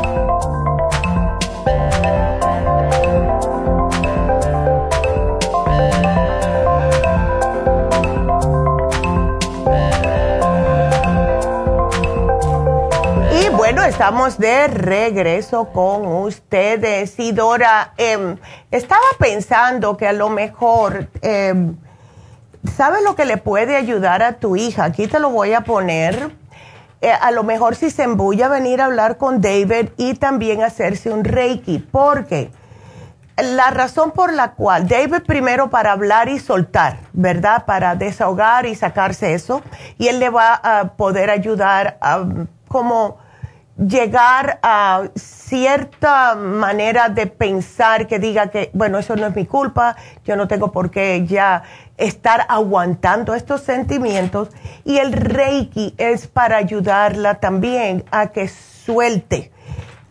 Estamos de regreso con ustedes. Y Dora, em, estaba pensando que a lo mejor, eh, ¿sabes lo que le puede ayudar a tu hija? Aquí te lo voy a poner. Eh, a lo mejor si se embulla venir a hablar con David y también hacerse un reiki, porque la razón por la cual David primero para hablar y soltar, ¿verdad? Para desahogar y sacarse eso, y él le va a poder ayudar a como llegar a cierta manera de pensar que diga que, bueno, eso no es mi culpa, yo no tengo por qué ya estar aguantando estos sentimientos. Y el Reiki es para ayudarla también a que suelte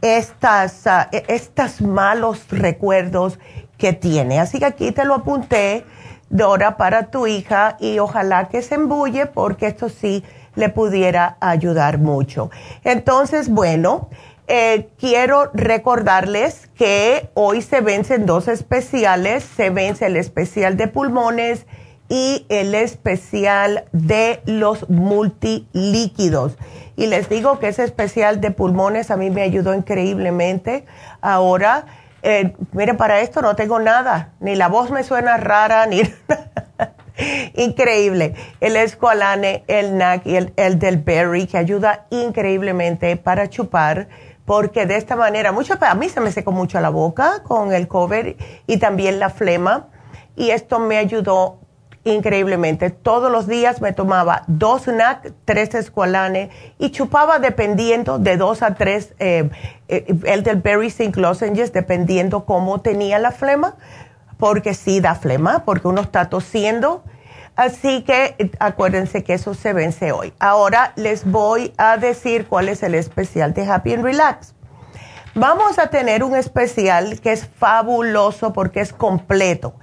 estas, uh, estos malos recuerdos que tiene. Así que aquí te lo apunté, Dora, para tu hija y ojalá que se embulle porque esto sí le pudiera ayudar mucho. Entonces, bueno, eh, quiero recordarles que hoy se vencen dos especiales, se vence el especial de pulmones y el especial de los multilíquidos. Y les digo que ese especial de pulmones a mí me ayudó increíblemente. Ahora, eh, para esto no tengo nada, ni la voz me suena rara, ni Increíble. El escualane, el NAC y el, el del berry que ayuda increíblemente para chupar porque de esta manera, mucho, a mí se me secó mucho la boca con el cover y también la flema y esto me ayudó increíblemente. Todos los días me tomaba dos NAC, tres escualane y chupaba dependiendo de dos a tres, eh, eh, el del Berry Zinc Lozenges, dependiendo cómo tenía la flema porque sí da flema, porque uno está tosiendo. Así que eh, acuérdense que eso se vence hoy. Ahora les voy a decir cuál es el especial de Happy and Relax. Vamos a tener un especial que es fabuloso porque es completo.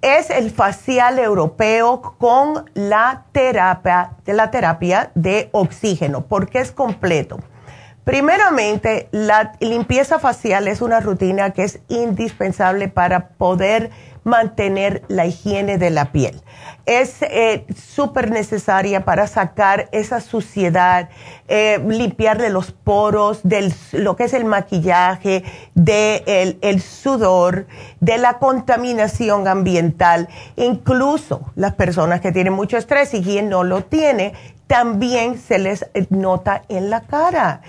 Es el facial europeo con la terapia, la terapia de oxígeno, porque es completo. Primeramente, la limpieza facial es una rutina que es indispensable para poder mantener la higiene de la piel. Es eh, súper necesaria para sacar esa suciedad, eh, limpiarle los poros de lo que es el maquillaje, del el sudor, de la contaminación ambiental. Incluso las personas que tienen mucho estrés y quien no lo tiene, también se les nota en la cara.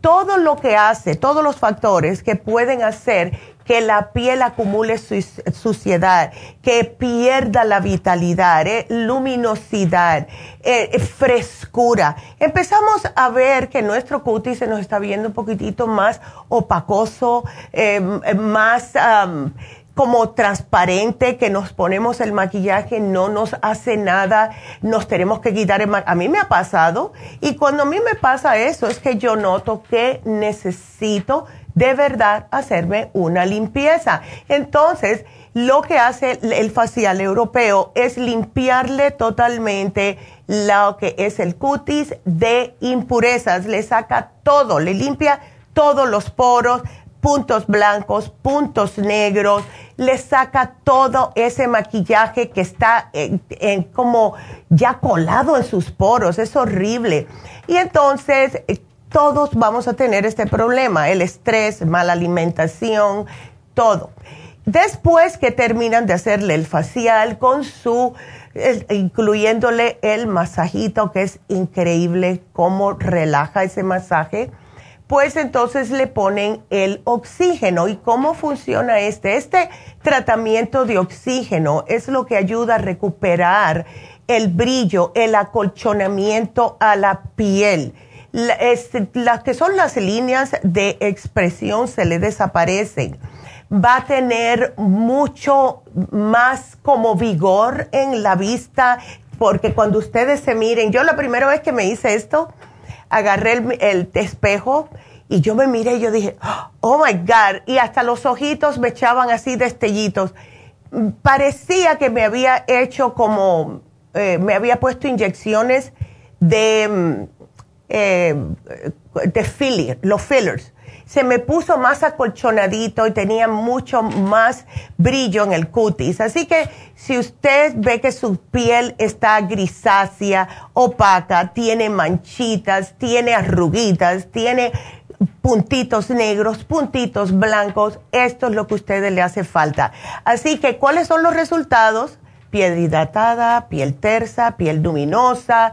todo lo que hace, todos los factores que pueden hacer que la piel acumule suciedad, que pierda la vitalidad, eh, luminosidad, eh, frescura. Empezamos a ver que nuestro cutis se nos está viendo un poquitito más opacoso, eh, más como transparente, que nos ponemos el maquillaje, no nos hace nada, nos tenemos que quitar maquillaje. A mí me ha pasado y cuando a mí me pasa eso es que yo noto que necesito de verdad hacerme una limpieza. Entonces, lo que hace el facial europeo es limpiarle totalmente lo que es el cutis de impurezas, le saca todo, le limpia todos los poros, puntos blancos, puntos negros, le saca todo ese maquillaje que está en, como ya colado en sus poros, es horrible. Y entonces eh, todos vamos a tener este problema, el estrés, mala alimentación, todo. Después que terminan de hacerle el facial con su, incluyéndole el masajito, que es increíble cómo relaja ese masaje pues entonces le ponen el oxígeno. ¿Y cómo funciona este? Este tratamiento de oxígeno es lo que ayuda a recuperar el brillo, el acolchonamiento a la piel. Las que son las líneas de expresión se le desaparecen. Va a tener mucho más como vigor en la vista, porque cuando ustedes se miren, yo la primera vez que me hice esto, agarré el, espejo Y yo me miré y yo dije, oh my God, y hasta los ojitos me echaban así destellitos. Parecía que me había hecho como, eh, me había puesto inyecciones de, mm, eh, de filler, los fillers se me puso más acolchonadito y tenía mucho más brillo en el cutis. Así que si usted ve que su piel está grisácea, opaca, tiene manchitas, tiene arruguitas, tiene puntitos negros, puntitos blancos, esto es lo que a ustedes le hace falta. Así que, ¿cuáles son los resultados? Piel hidratada, piel tersa, piel luminosa,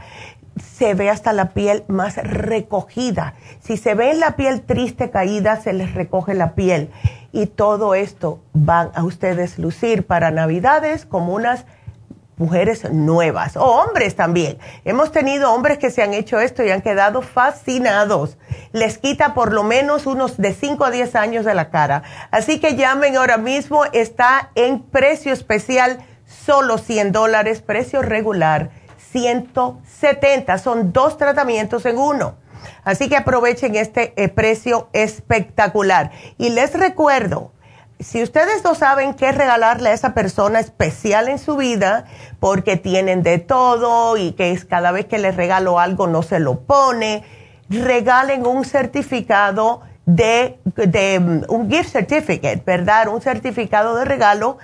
se ve hasta la piel más recogida. Si se ve la piel triste, caída, se les recoge la piel. Y todo esto van a ustedes lucir para Navidades como unas mujeres nuevas, o hombres también. Hemos tenido hombres que se han hecho esto y han quedado fascinados. Les quita por lo menos unos de 5 a 10 años de la cara. Así que llamen ahora mismo, está en precio especial, solo 100 dólares, precio regular 170. Son dos tratamientos en uno. Así que aprovechen este eh, precio espectacular. Y les recuerdo, si ustedes no saben qué regalarle a esa persona especial en su vida, porque tienen de todo y que es cada vez que les regalo algo no se lo pone, regalen un certificado de, de mm, un gift certificate, ¿verdad? Un certificado de regalo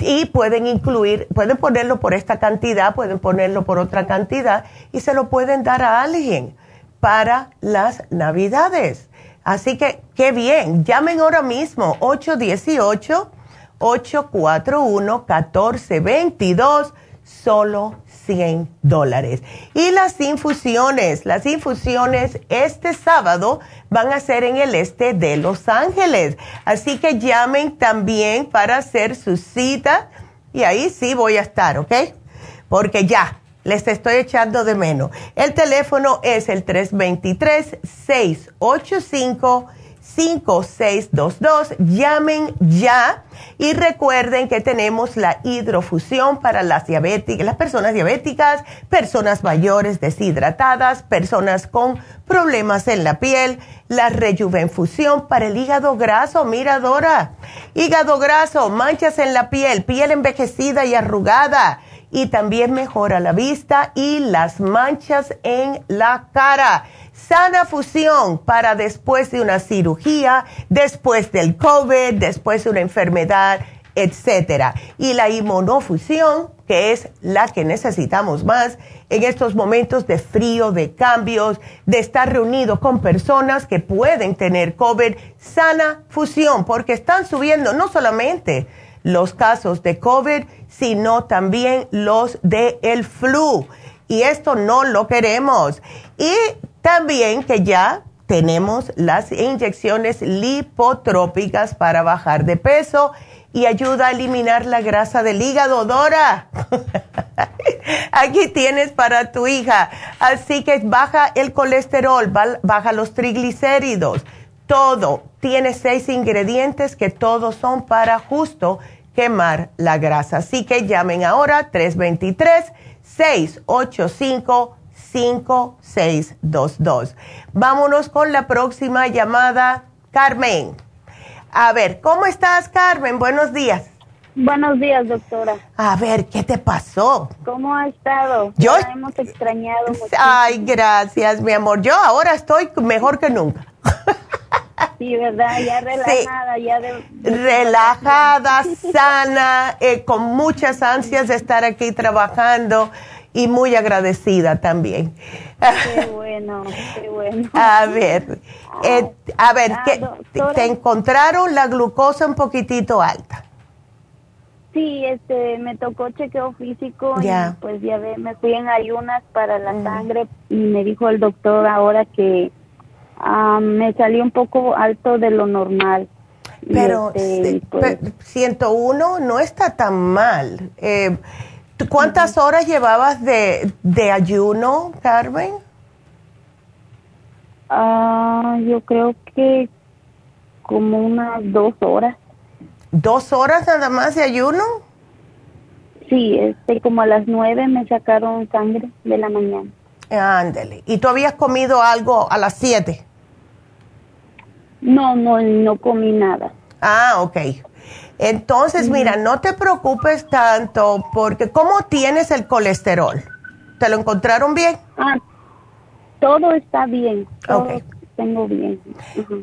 y pueden incluir, pueden ponerlo por esta cantidad, pueden ponerlo por otra cantidad y se lo pueden dar a alguien para las navidades. Así que, qué bien, llamen ahora mismo 818-841-1422, solo 100 dólares. Y las infusiones, las infusiones este sábado van a ser en el este de Los Ángeles. Así que llamen también para hacer su cita y ahí sí voy a estar, ¿ok? Porque ya, les estoy echando de menos. El teléfono es el 323 685 5622. Llamen ya y recuerden que tenemos la hidrofusión para las diabéticas, las personas diabéticas, personas mayores deshidratadas, personas con problemas en la piel, la rejuvenfusión para el hígado graso, mira Dora, hígado graso, manchas en la piel, piel envejecida y arrugada. Y también mejora la vista y las manchas en la cara Sana Fusión para después de una cirugía, después del COVID, después de una enfermedad, etcétera. Y la inmunofusión, que es la que necesitamos más en estos momentos de frío, de cambios, de estar reunidos con personas que pueden tener COVID, sana fusión, porque están subiendo no solamente los casos de COVID, sino también los de el flu. Y esto no lo queremos. Y también que ya tenemos las inyecciones lipotrópicas para bajar de peso y ayuda a eliminar la grasa del hígado, Dora. Aquí tienes para tu hija. Así que baja el colesterol, baja los triglicéridos, todo. Tiene seis ingredientes que todos son para justo quemar la grasa. Así que llamen ahora 323 685 5622. Vámonos con la próxima llamada, Carmen. A ver, ¿cómo estás, Carmen? Buenos días. Buenos días, doctora. A ver, ¿qué te pasó? ¿Cómo ha estado? Yo hemos extrañado mucho. Ay, gracias, mi amor. Yo ahora estoy mejor que nunca. Sí, ¿verdad? Ya relajada, ya de, Relajada, sana, eh, con muchas ansias de estar aquí trabajando y muy agradecida también. Qué bueno, qué bueno. A ver, eh, a ver, ah, ¿te encontraron la glucosa un poquitito alta? Sí, este, me tocó chequeo físico y pues ya ve, me fui en ayunas para la sangre y me dijo el doctor ahora que ah, me salió un poco alto de lo normal. Pero, este, pues 101 no está tan mal. Eh, ¿Cuántas horas llevabas de, ayuno, Carmen? Ah, yo creo que como unas dos horas. ¿Dos horas nada más de ayuno? Sí, este, como a las nueve me sacaron sangre de la mañana. Ándale. ¿Y tú habías comido algo a las siete? No, no, no comí nada. Ah, ok. Entonces, mira, no te preocupes tanto porque ¿cómo tienes el colesterol? ¿Te lo encontraron bien? Ah, todo está bien. Todo tengo bien.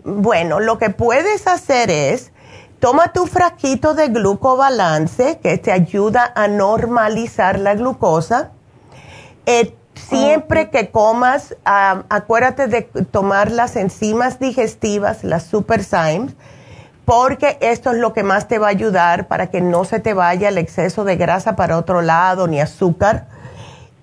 Bueno, lo que puedes hacer es toma tu frasquito de glucobalance que te ayuda a normalizar la glucosa. Eh, siempre que comas, acuérdate de tomar las enzimas digestivas, las super porque esto es lo que más te va a ayudar para que no se te vaya el exceso de grasa para otro lado ni azúcar.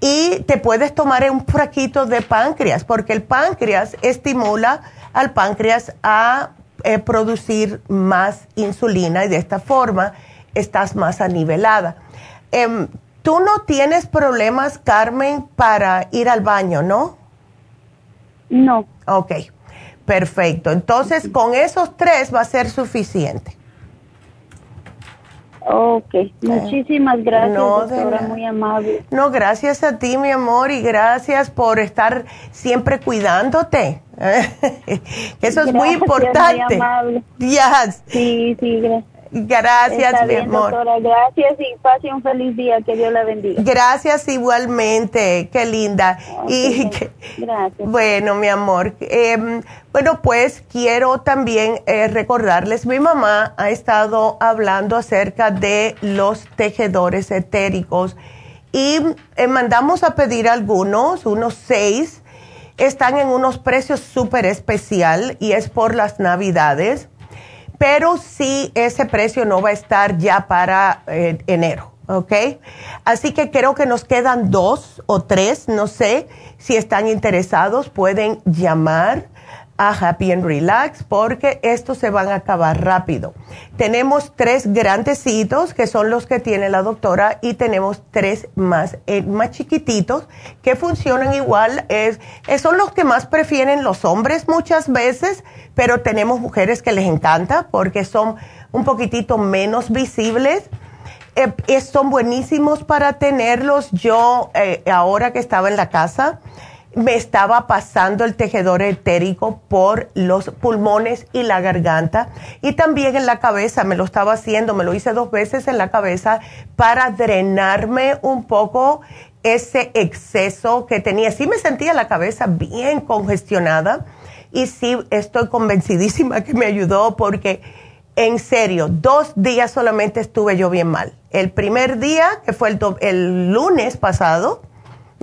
Y te puedes tomar un fraquito de páncreas, porque el páncreas estimula al páncreas a eh, producir más insulina y de esta forma estás más anivelada. Em, Tú no tienes problemas, Carmen, para ir al baño, ¿no? No. Ok. Perfecto. Entonces, con esos tres va a ser suficiente. Ok, muchísimas gracias, doctora, muy amable. No, gracias a ti, mi amor, y gracias por estar siempre cuidándote. Eso es muy importante. Muy amable. Sí, sí, gracias. Gracias, mi amor. Doctora, gracias y pase un feliz día. Que Dios la bendiga. Gracias igualmente. Qué linda. y gracias. Bueno, mi amor. Em, bueno, pues quiero también eh, recordarles, mi mamá ha estado hablando acerca de los tejedores etéricos y eh, mandamos a pedir algunos, unos seis. Están en unos precios súper especial y es por las navidades pero sí ese precio no va a estar ya para eh, enero, ¿ok? Así que creo que nos quedan dos o tres, no sé, si están interesados pueden llamar Happy and Relax porque estos se van a acabar rápido. Tenemos tres grandecitos que son los que tiene la doctora y tenemos tres más, eh, más chiquititos que funcionan igual. Es, son los que más prefieren los hombres muchas veces, pero tenemos mujeres que les encanta porque son un poquitito menos visibles. Eh, son buenísimos para tenerlos. Yo, eh, ahora que estaba en la casa, me estaba pasando el tejedor etérico por los pulmones y la garganta y también en la cabeza, me lo estaba haciendo, me lo hice dos veces en la cabeza para drenarme un poco ese exceso que tenía. Sí me sentía la cabeza bien congestionada y sí estoy convencidísima que me ayudó porque en serio, dos días solamente estuve yo bien mal. El primer día, que fue el, el lunes pasado,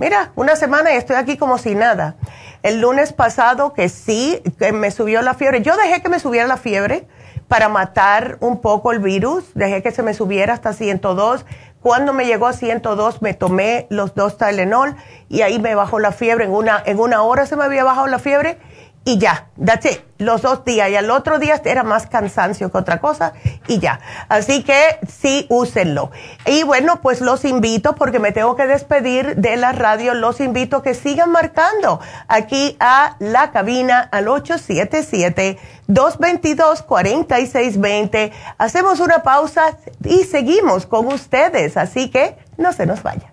Mira, una semana y estoy aquí como si nada. El lunes pasado que sí, que me subió la fiebre. Yo dejé que me subiera la fiebre para matar un poco el virus. Dejé que se me subiera hasta 102. Cuando me llegó a 102 me tomé los dos Tylenol y ahí me bajó la fiebre. En una, en una hora se me había bajado la fiebre y ya, that's it, los dos días. Y al otro día era más cansancio que otra cosa y ya. Así que sí, úsenlo. Y bueno, pues los invito, porque me tengo que despedir de la radio, los invito a que sigan marcando aquí a la cabina al 877-222-4620. Hacemos una pausa y seguimos con ustedes, así que no se nos vayan.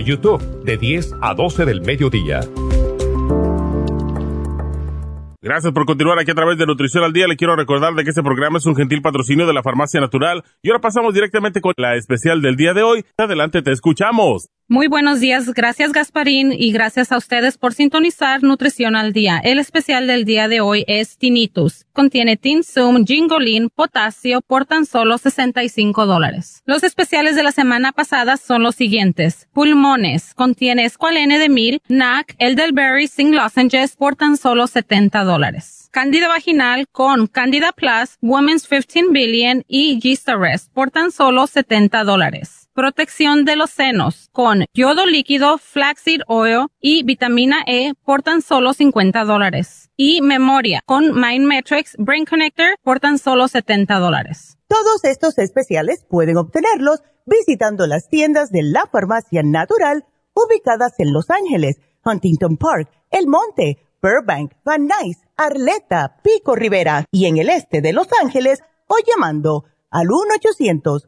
YouTube de 10 a 12 del mediodía. Gracias por continuar aquí a través de Nutrición al Día. Le quiero recordar de que este programa es un gentil patrocinio de la Farmacia Natural. Y ahora pasamos directamente con la especial del día de hoy. Adelante, te escuchamos. Muy buenos días, gracias Gasparín y gracias a ustedes por sintonizar Nutrición al Día. El especial del día de hoy es Tinnitus. Contiene Tinsum, Gingolin, potasio por tan solo 65 dólares. Los especiales de la semana pasada son los siguientes. Pulmones. Contiene Esqualene de Mil, NAC, Elderberry Sing Lozenges por tan solo 70 dólares. Cándida vaginal con Candida Plus, Women's 15 Billion y Gist Arrest por tan solo 70 dólares protección de los senos con yodo líquido, flaxseed oil y vitamina E por tan solo 50 dólares. Y memoria con Mind Matrix Brain Connector por tan solo 70 dólares. Todos estos especiales pueden obtenerlos visitando las tiendas de la farmacia natural ubicadas en Los Ángeles, Huntington Park, El Monte, Burbank, Van Nuys, Arleta, Pico Rivera y en el este de Los Ángeles o llamando al 1 800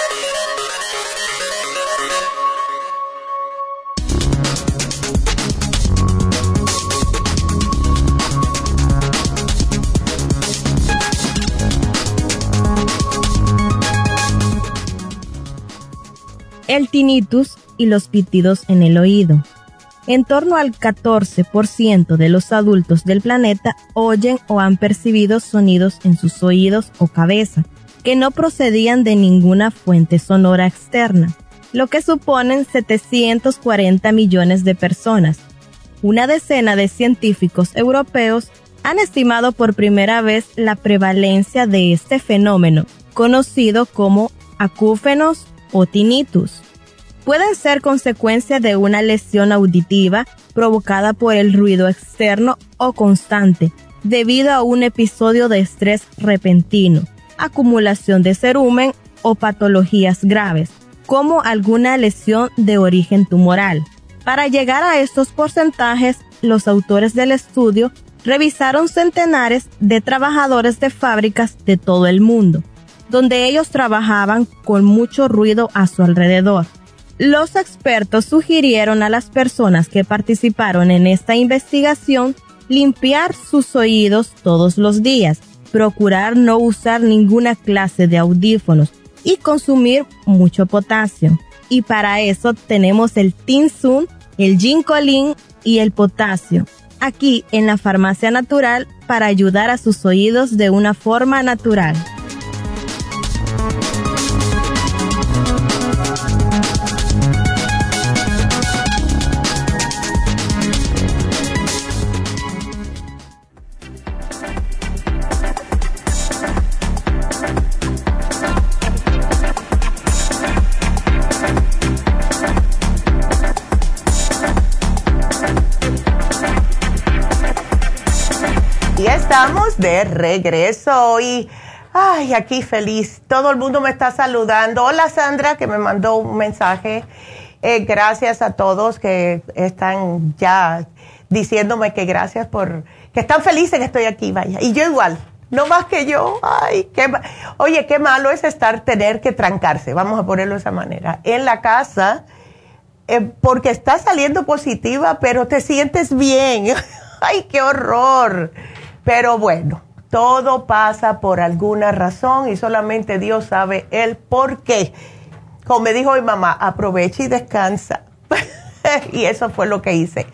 El tinnitus y los pitidos en el oído. En torno al 14% de los adultos del planeta oyen o han percibido sonidos en sus oídos o cabeza que no procedían de ninguna fuente sonora externa, lo que suponen 740 millones de personas. Una decena de científicos europeos han estimado por primera vez la prevalencia de este fenómeno, conocido como acúfenos o tinnitus. Pueden ser consecuencia de una lesión auditiva provocada por el ruido externo o constante, debido a un episodio de estrés repentino, acumulación de cerumen o patologías graves, como alguna lesión de origen tumoral. Para llegar a estos porcentajes, los autores del estudio revisaron centenares de trabajadores de fábricas de todo el mundo donde ellos trabajaban con mucho ruido a su alrededor. Los expertos sugirieron a las personas que participaron en esta investigación limpiar sus oídos todos los días, procurar no usar ninguna clase de audífonos y consumir mucho potasio. Y para eso tenemos el Tinsun, el Ginkolin y el potasio, aquí en la farmacia natural para ayudar a sus oídos de una forma natural. De regreso y, ay, aquí feliz. Todo el mundo me está saludando. Hola Sandra, que me mandó un mensaje. Eh, gracias a todos que están ya diciéndome que gracias por, que están felices que estoy aquí, vaya. Y yo igual, no más que yo. Ay, qué, oye, qué malo es estar, tener que trancarse, vamos a ponerlo de esa manera, en la casa, eh, porque estás saliendo positiva, pero te sientes bien. Ay, qué horror. Pero bueno, Todo pasa por alguna razón y solamente Dios sabe el por qué. Como me dijo mi mamá, aprovecha y descansa. y eso fue lo que hice.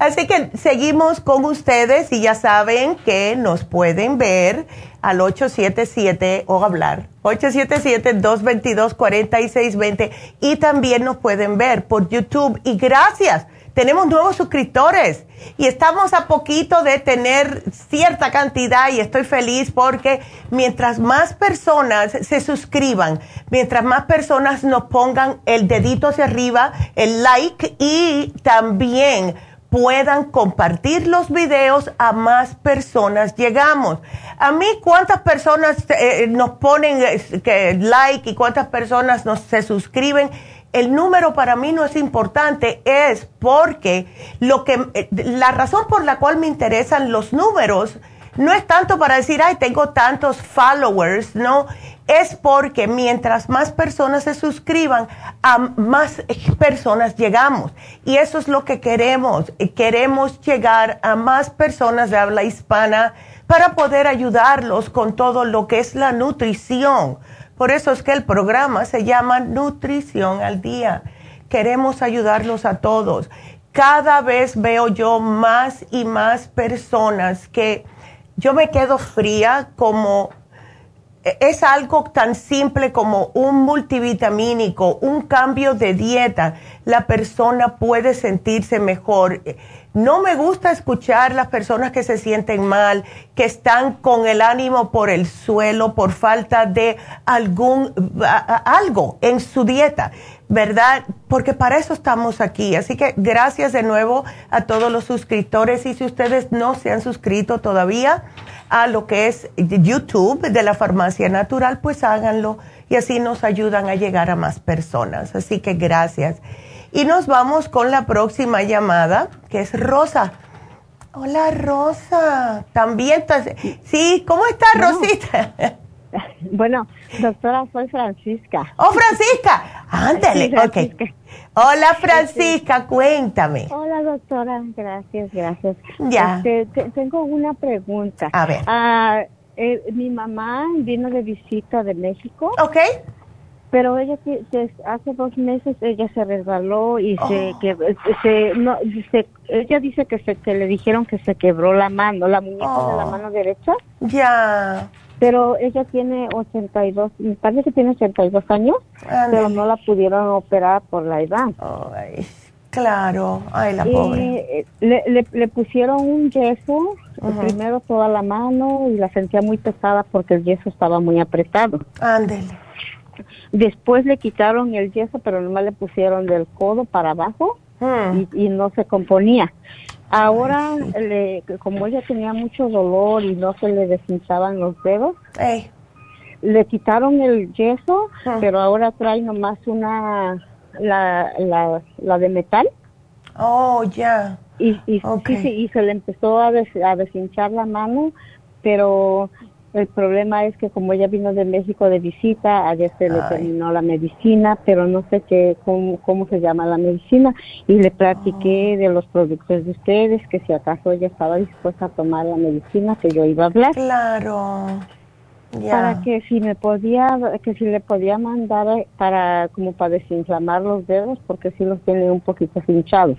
Así que seguimos con ustedes y ya saben que nos pueden ver al 877 o hablar 877-222-4620 y también nos pueden ver por YouTube. Y gracias, tenemos nuevos suscriptores y estamos a poquito de tener cierta cantidad y estoy feliz porque mientras más personas se suscriban, mientras más personas nos pongan el dedito hacia arriba, el like y también puedan compartir los videos a más personas llegamos. A mí, ¿cuántas personas eh, nos ponen eh, like y cuántas personas nos se suscriben? El número para mí no es importante, es porque lo que, eh, la razón por la cual me interesan los números no es tanto para decir, ay, tengo tantos followers, no, es porque mientras más personas se suscriban, a más personas llegamos. Y eso es lo que queremos. Queremos llegar a más personas de habla hispana para poder ayudarlos con todo lo que es la nutrición. Por eso es que el programa se llama Nutrición al Día. Queremos ayudarlos a todos. Cada vez veo yo más y más personas que yo me quedo fría como es algo tan simple como un multivitamínico, un cambio de dieta, la persona puede sentirse mejor. No me gusta escuchar las personas que se sienten mal, que están con el ánimo por el suelo por falta de algún algo en su dieta, ¿verdad? Porque para eso estamos aquí. Así que gracias de nuevo a todos los suscriptores y si ustedes no se han suscrito todavía, a lo que es YouTube de la farmacia natural, pues háganlo y así nos ayudan a llegar a más personas. Así que gracias. Y nos vamos con la próxima llamada, que es Rosa. Hola Rosa, también, sí, ¿cómo estás Rosita? Bueno, doctora, soy Francisca. Oh, Francisca, ándale, ok. Hola Francisca, cuéntame. Hola doctora, gracias, gracias. Ya. Este, tengo una pregunta. A ver. Ah, eh, mi mamá vino de visita de México. Ok. Pero ella hace dos meses ella se resbaló y se oh. que se no se, ella dice que se que le dijeron que se quebró la mano, la muñeca de la oh. mano derecha. Ya pero ella tiene 82, me parece que tiene 82 años, pero no la pudieron operar por la edad. Ay, claro, ay, la pobre. Eh, le, le, pusieron un yeso, primero toda la mano y la sentía muy pesada porque el yeso estaba muy apretado. Ándele. Después le quitaron el yeso, pero nomás le pusieron del codo para abajo hmm. y, y no se componía. Ahora, le, como ella tenía mucho dolor y no se le deshinchaban los dedos, le quitaron el yeso, ah. pero ahora trae nomás una, la, la, la de metal. Oh, ya. Y, y, y se le empezó a, a deshinchar la mano, pero el problema es que como ella vino de México de visita, ayer se le terminó la medicina, pero no sé qué, cómo, cómo se llama la medicina. Y le platiqué oh. de los productos de ustedes, que si acaso ella estaba dispuesta a tomar la medicina, que yo iba a hablar. Claro. Para que si me podía, que si le podía mandar eh, para, como para desinflamar los dedos, porque si los tiene un poquito hinchados.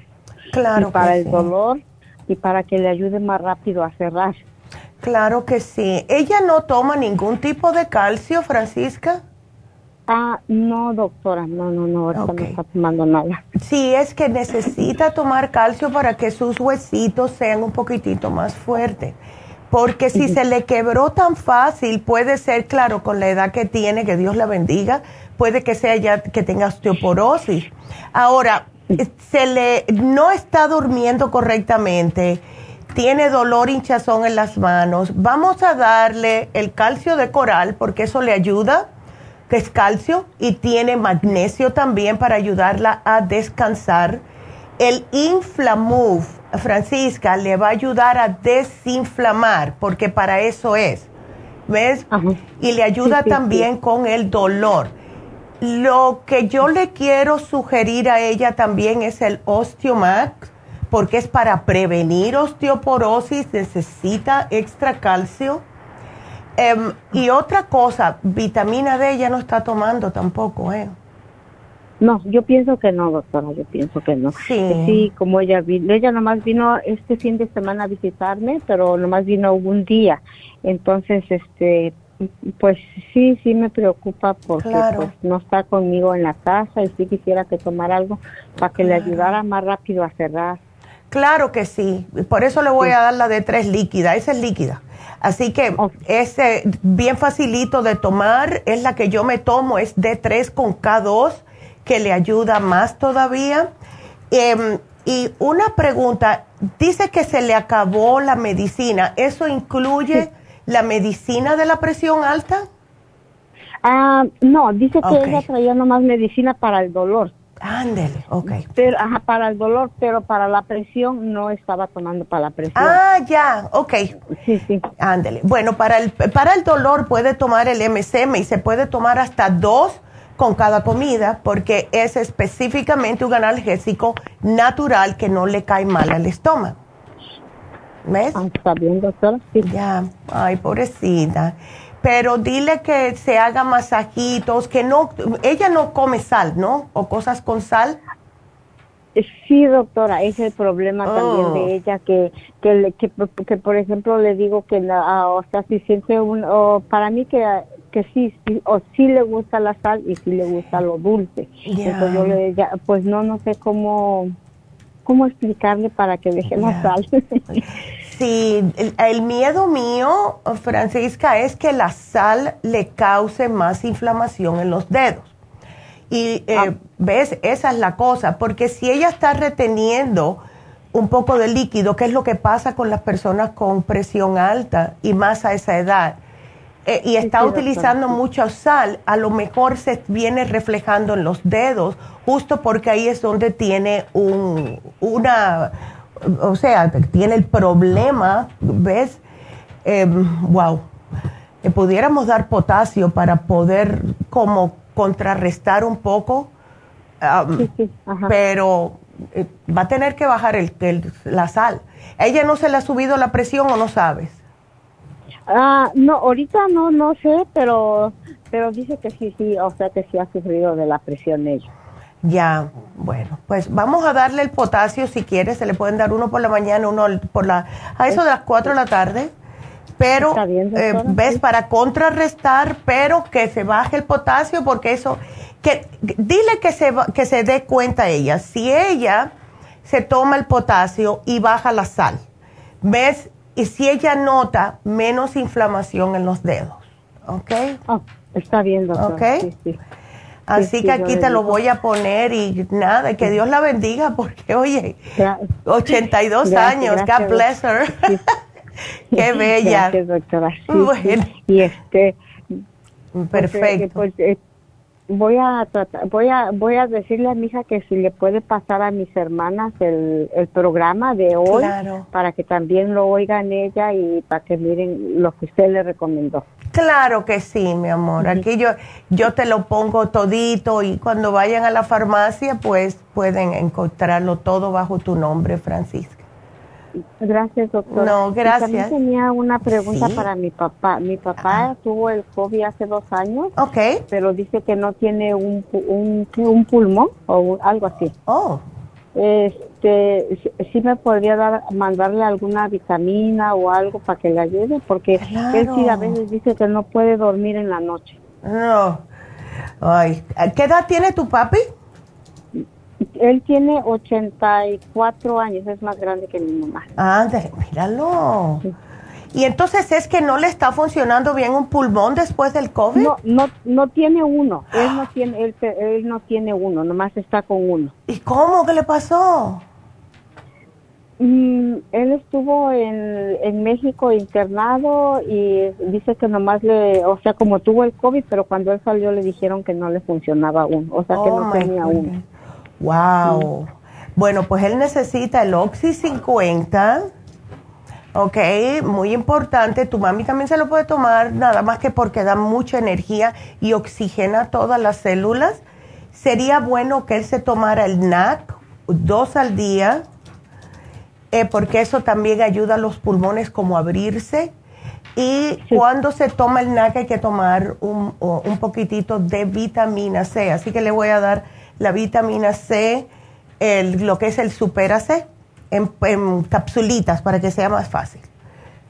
Claro. Y para el dolor y para que le ayude más rápido a cerrar. Claro que sí. ¿Ella no toma ningún tipo de calcio, Francisca? Ah, no, doctora, no, no, no, ahorita no está tomando nada. Sí, es que necesita tomar calcio para que sus huesitos sean un poquitito más fuertes. Porque si se le quebró tan fácil, puede ser, claro, con la edad que tiene, que Dios la bendiga, puede que sea ya que tenga osteoporosis. Ahora, se le no está durmiendo correctamente tiene dolor, hinchazón en las manos, vamos a darle el calcio de coral porque eso le ayuda, que es calcio, y tiene magnesio también para ayudarla a descansar. El Inflamove, Francisca, le va a ayudar a desinflamar porque para eso es. ¿Ves? Y le ayuda también con el dolor. Lo que yo le quiero sugerir a ella también es el Osteomax porque es para prevenir osteoporosis, necesita extra calcio Em, y otra cosa, vitamina D ya no está tomando tampoco, ¿eh? No, yo pienso que no, doctora, yo pienso que no. Sí. Sí, como ella vino, ella nomás vino este fin de semana a visitarme, pero nomás vino un día. Entonces, este, pues sí, sí me preocupa porque pues, no está conmigo en la casa y sí quisiera que tomara algo para que le ayudara más rápido a cerrar. Claro que sí, por eso le voy a dar la de tres líquida, esa es líquida. Así que es eh, bien facilito de tomar, es la que yo me tomo, es D3 con K2 que le ayuda más todavía. Em, y una pregunta, dice que se le acabó la medicina, ¿eso incluye la medicina de la presión alta? Ah, no, dice que ella traía nomás medicina para el dolor. Ándele, ok. Pero, ajá, para el dolor, pero para la presión no estaba tomando para la presión. Ah, ya, ok. Sí, sí. Ándele. Bueno, para el, para el dolor puede tomar el MSM y se puede tomar hasta dos con cada comida porque es específicamente un analgésico natural que no le cae mal al estómago. ¿Ves? Ah, está bien, doctora. Sí. Ya, ay, pobrecita. Pero dile que se haga masajitos, que no, ella no come sal, ¿no? O cosas con sal. Sí, doctora, es el problema también de oh. ella, que, que, que, por ejemplo le digo que, la, ah, o sea, si siente un, o para mí que que sí, o sí le gusta la sal y sí le gusta lo dulce. Entonces yo le ya, pues no, no sé cómo, cómo explicarle para que deje la sal. sí, el, miedo mío, Francisca, es que la sal le cause más inflamación en los dedos. Y eh, ah. ves, esa es la cosa, porque si ella está reteniendo un poco de líquido, ¿qué es lo que pasa con las personas con presión alta y más a esa edad? Eh, y está utilizando mucha sal, a lo mejor se viene reflejando en los dedos, justo porque ahí es donde tiene un, una, o sea, tiene el problema, ¿ves? wow. Le pudiéramos dar potasio para poder como contrarrestar un poco, pero eh, va a tener que bajar el, la sal. ¿Ella no se le ha subido la presión o no sabes? Ah, no, ahorita no, no sé, pero, pero dice que sí, sí, o sea que sí ha sufrido de la presión ella. Ya, bueno, pues vamos a darle el potasio si quieres, se le pueden dar uno por la mañana, uno por la, a eso de las 4 de la tarde, pero eh, ves para contrarrestar, pero que se baje el potasio porque eso, que dile que se, que se dé cuenta ella, si ella se toma el potasio y baja la sal, ves y si ella nota menos inflamación en los dedos, ¿ok? Oh, está bien, doctor. ¿Ok? Así que aquí te lo voy a poner y nada, que Dios la bendiga porque, oye, 82 años, God bless her. Qué bella. Gracias, doctora. Bueno. Y este... Perfecto. Pues, eh, voy a tratar, voy a voy a decirle a mi hija que si le puede pasar a mis hermanas el, el programa de hoy para que también lo oigan ella y para que miren lo que usted le recomendó. Claro que sí, mi amor. Aquí yo yo te lo pongo todito y cuando vayan a la farmacia pues pueden encontrarlo todo bajo tu nombre, Francisca. Gracias, doctor. No, gracias. también tenía una pregunta para mi papá. Mi papá tuvo el COVID hace dos años. Ok. Pero dice que no tiene un, un, un pulmón o algo así. Oh. Este, sí me podría dar, mandarle alguna vitamina o algo para que le ayude, porque él sí a veces dice que no puede dormir en la noche. No. Ay, ¿qué edad tiene tu papi? Él tiene 84 años, es más grande que mi mamá. Ah, míralo. Y entonces es que no le está funcionando bien un pulmón después del COVID. No, no, no tiene uno. Él no tiene, él, él no tiene uno, nomás está con uno. ¿Y cómo? ¿Qué le pasó? Mm, él estuvo en, en México internado y dice que nomás le, o sea, como tuvo el COVID, pero cuando él salió le dijeron que no le funcionaba uno, o sea, que no oh, tenía uno. Wow. Bueno, pues él necesita el Oxy 50. Ok, muy importante. Tu mami también se lo puede tomar, nada más que porque da mucha energía y oxigena todas las células. Sería bueno que él se tomara el NAC dos al día, eh, porque eso también ayuda a los pulmones como a abrirse. Y cuando se toma el NAC hay que tomar un, un, poquitito de vitamina C. Así que le voy a dar la vitamina C, el, lo que es el Supera C, en, en capsulitas para que sea más fácil.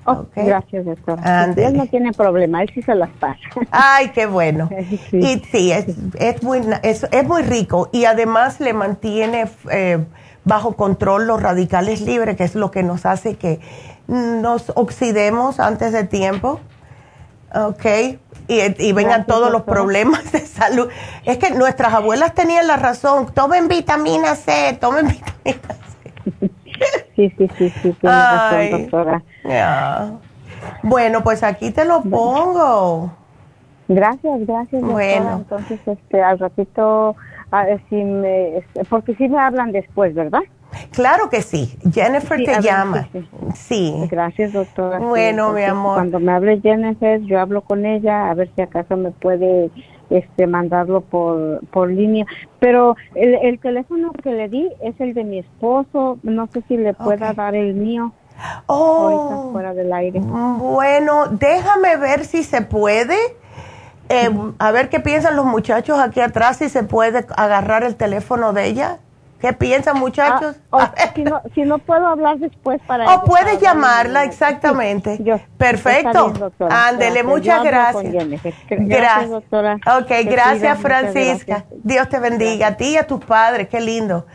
Oh, Gracias, doctora. Él no tiene problema, él sí se las pasa. Ay, qué bueno. Y sí, es, es, muy, es, es, muy rico y además le mantiene eh, bajo control los radicales libres, que es lo que nos hace que nos oxidemos antes de tiempo. ¿Ok? Y, y vengan todos los problemas de salud. Es que nuestras abuelas tenían la razón. Tomen vitamina C, tomen vitamina C. Sí, sí, sí, sí, tiene razón, doctora. Bueno, pues aquí te lo pongo. Gracias, gracias. Bueno. Entonces, este, al ratito, a ver si me, este, porque si me hablan después, ¿verdad? Claro que sí. Jennifer te llama. Sí, Gracias, doctora. Bueno, mi amor. Cuando me hable Jennifer, yo hablo con ella a ver si acaso me puede este mandarlo por, por línea. Pero el, el teléfono que le di es el de mi esposo. No sé si le pueda dar el mío. Oh, fuera del aire. Bueno, déjame ver si se puede. Eh, a ver qué piensan los muchachos aquí atrás, si se puede agarrar el teléfono de ella. ¿Qué piensan muchachos? Ah, si, no, si no puedo hablar después para... O puedes llamarla, exactamente. Perfecto. Ándele, muchas gracias. Gracias, doctora. Ok, gracias Francisca. Dios te bendiga. A ti y a tus padres, qué lindo.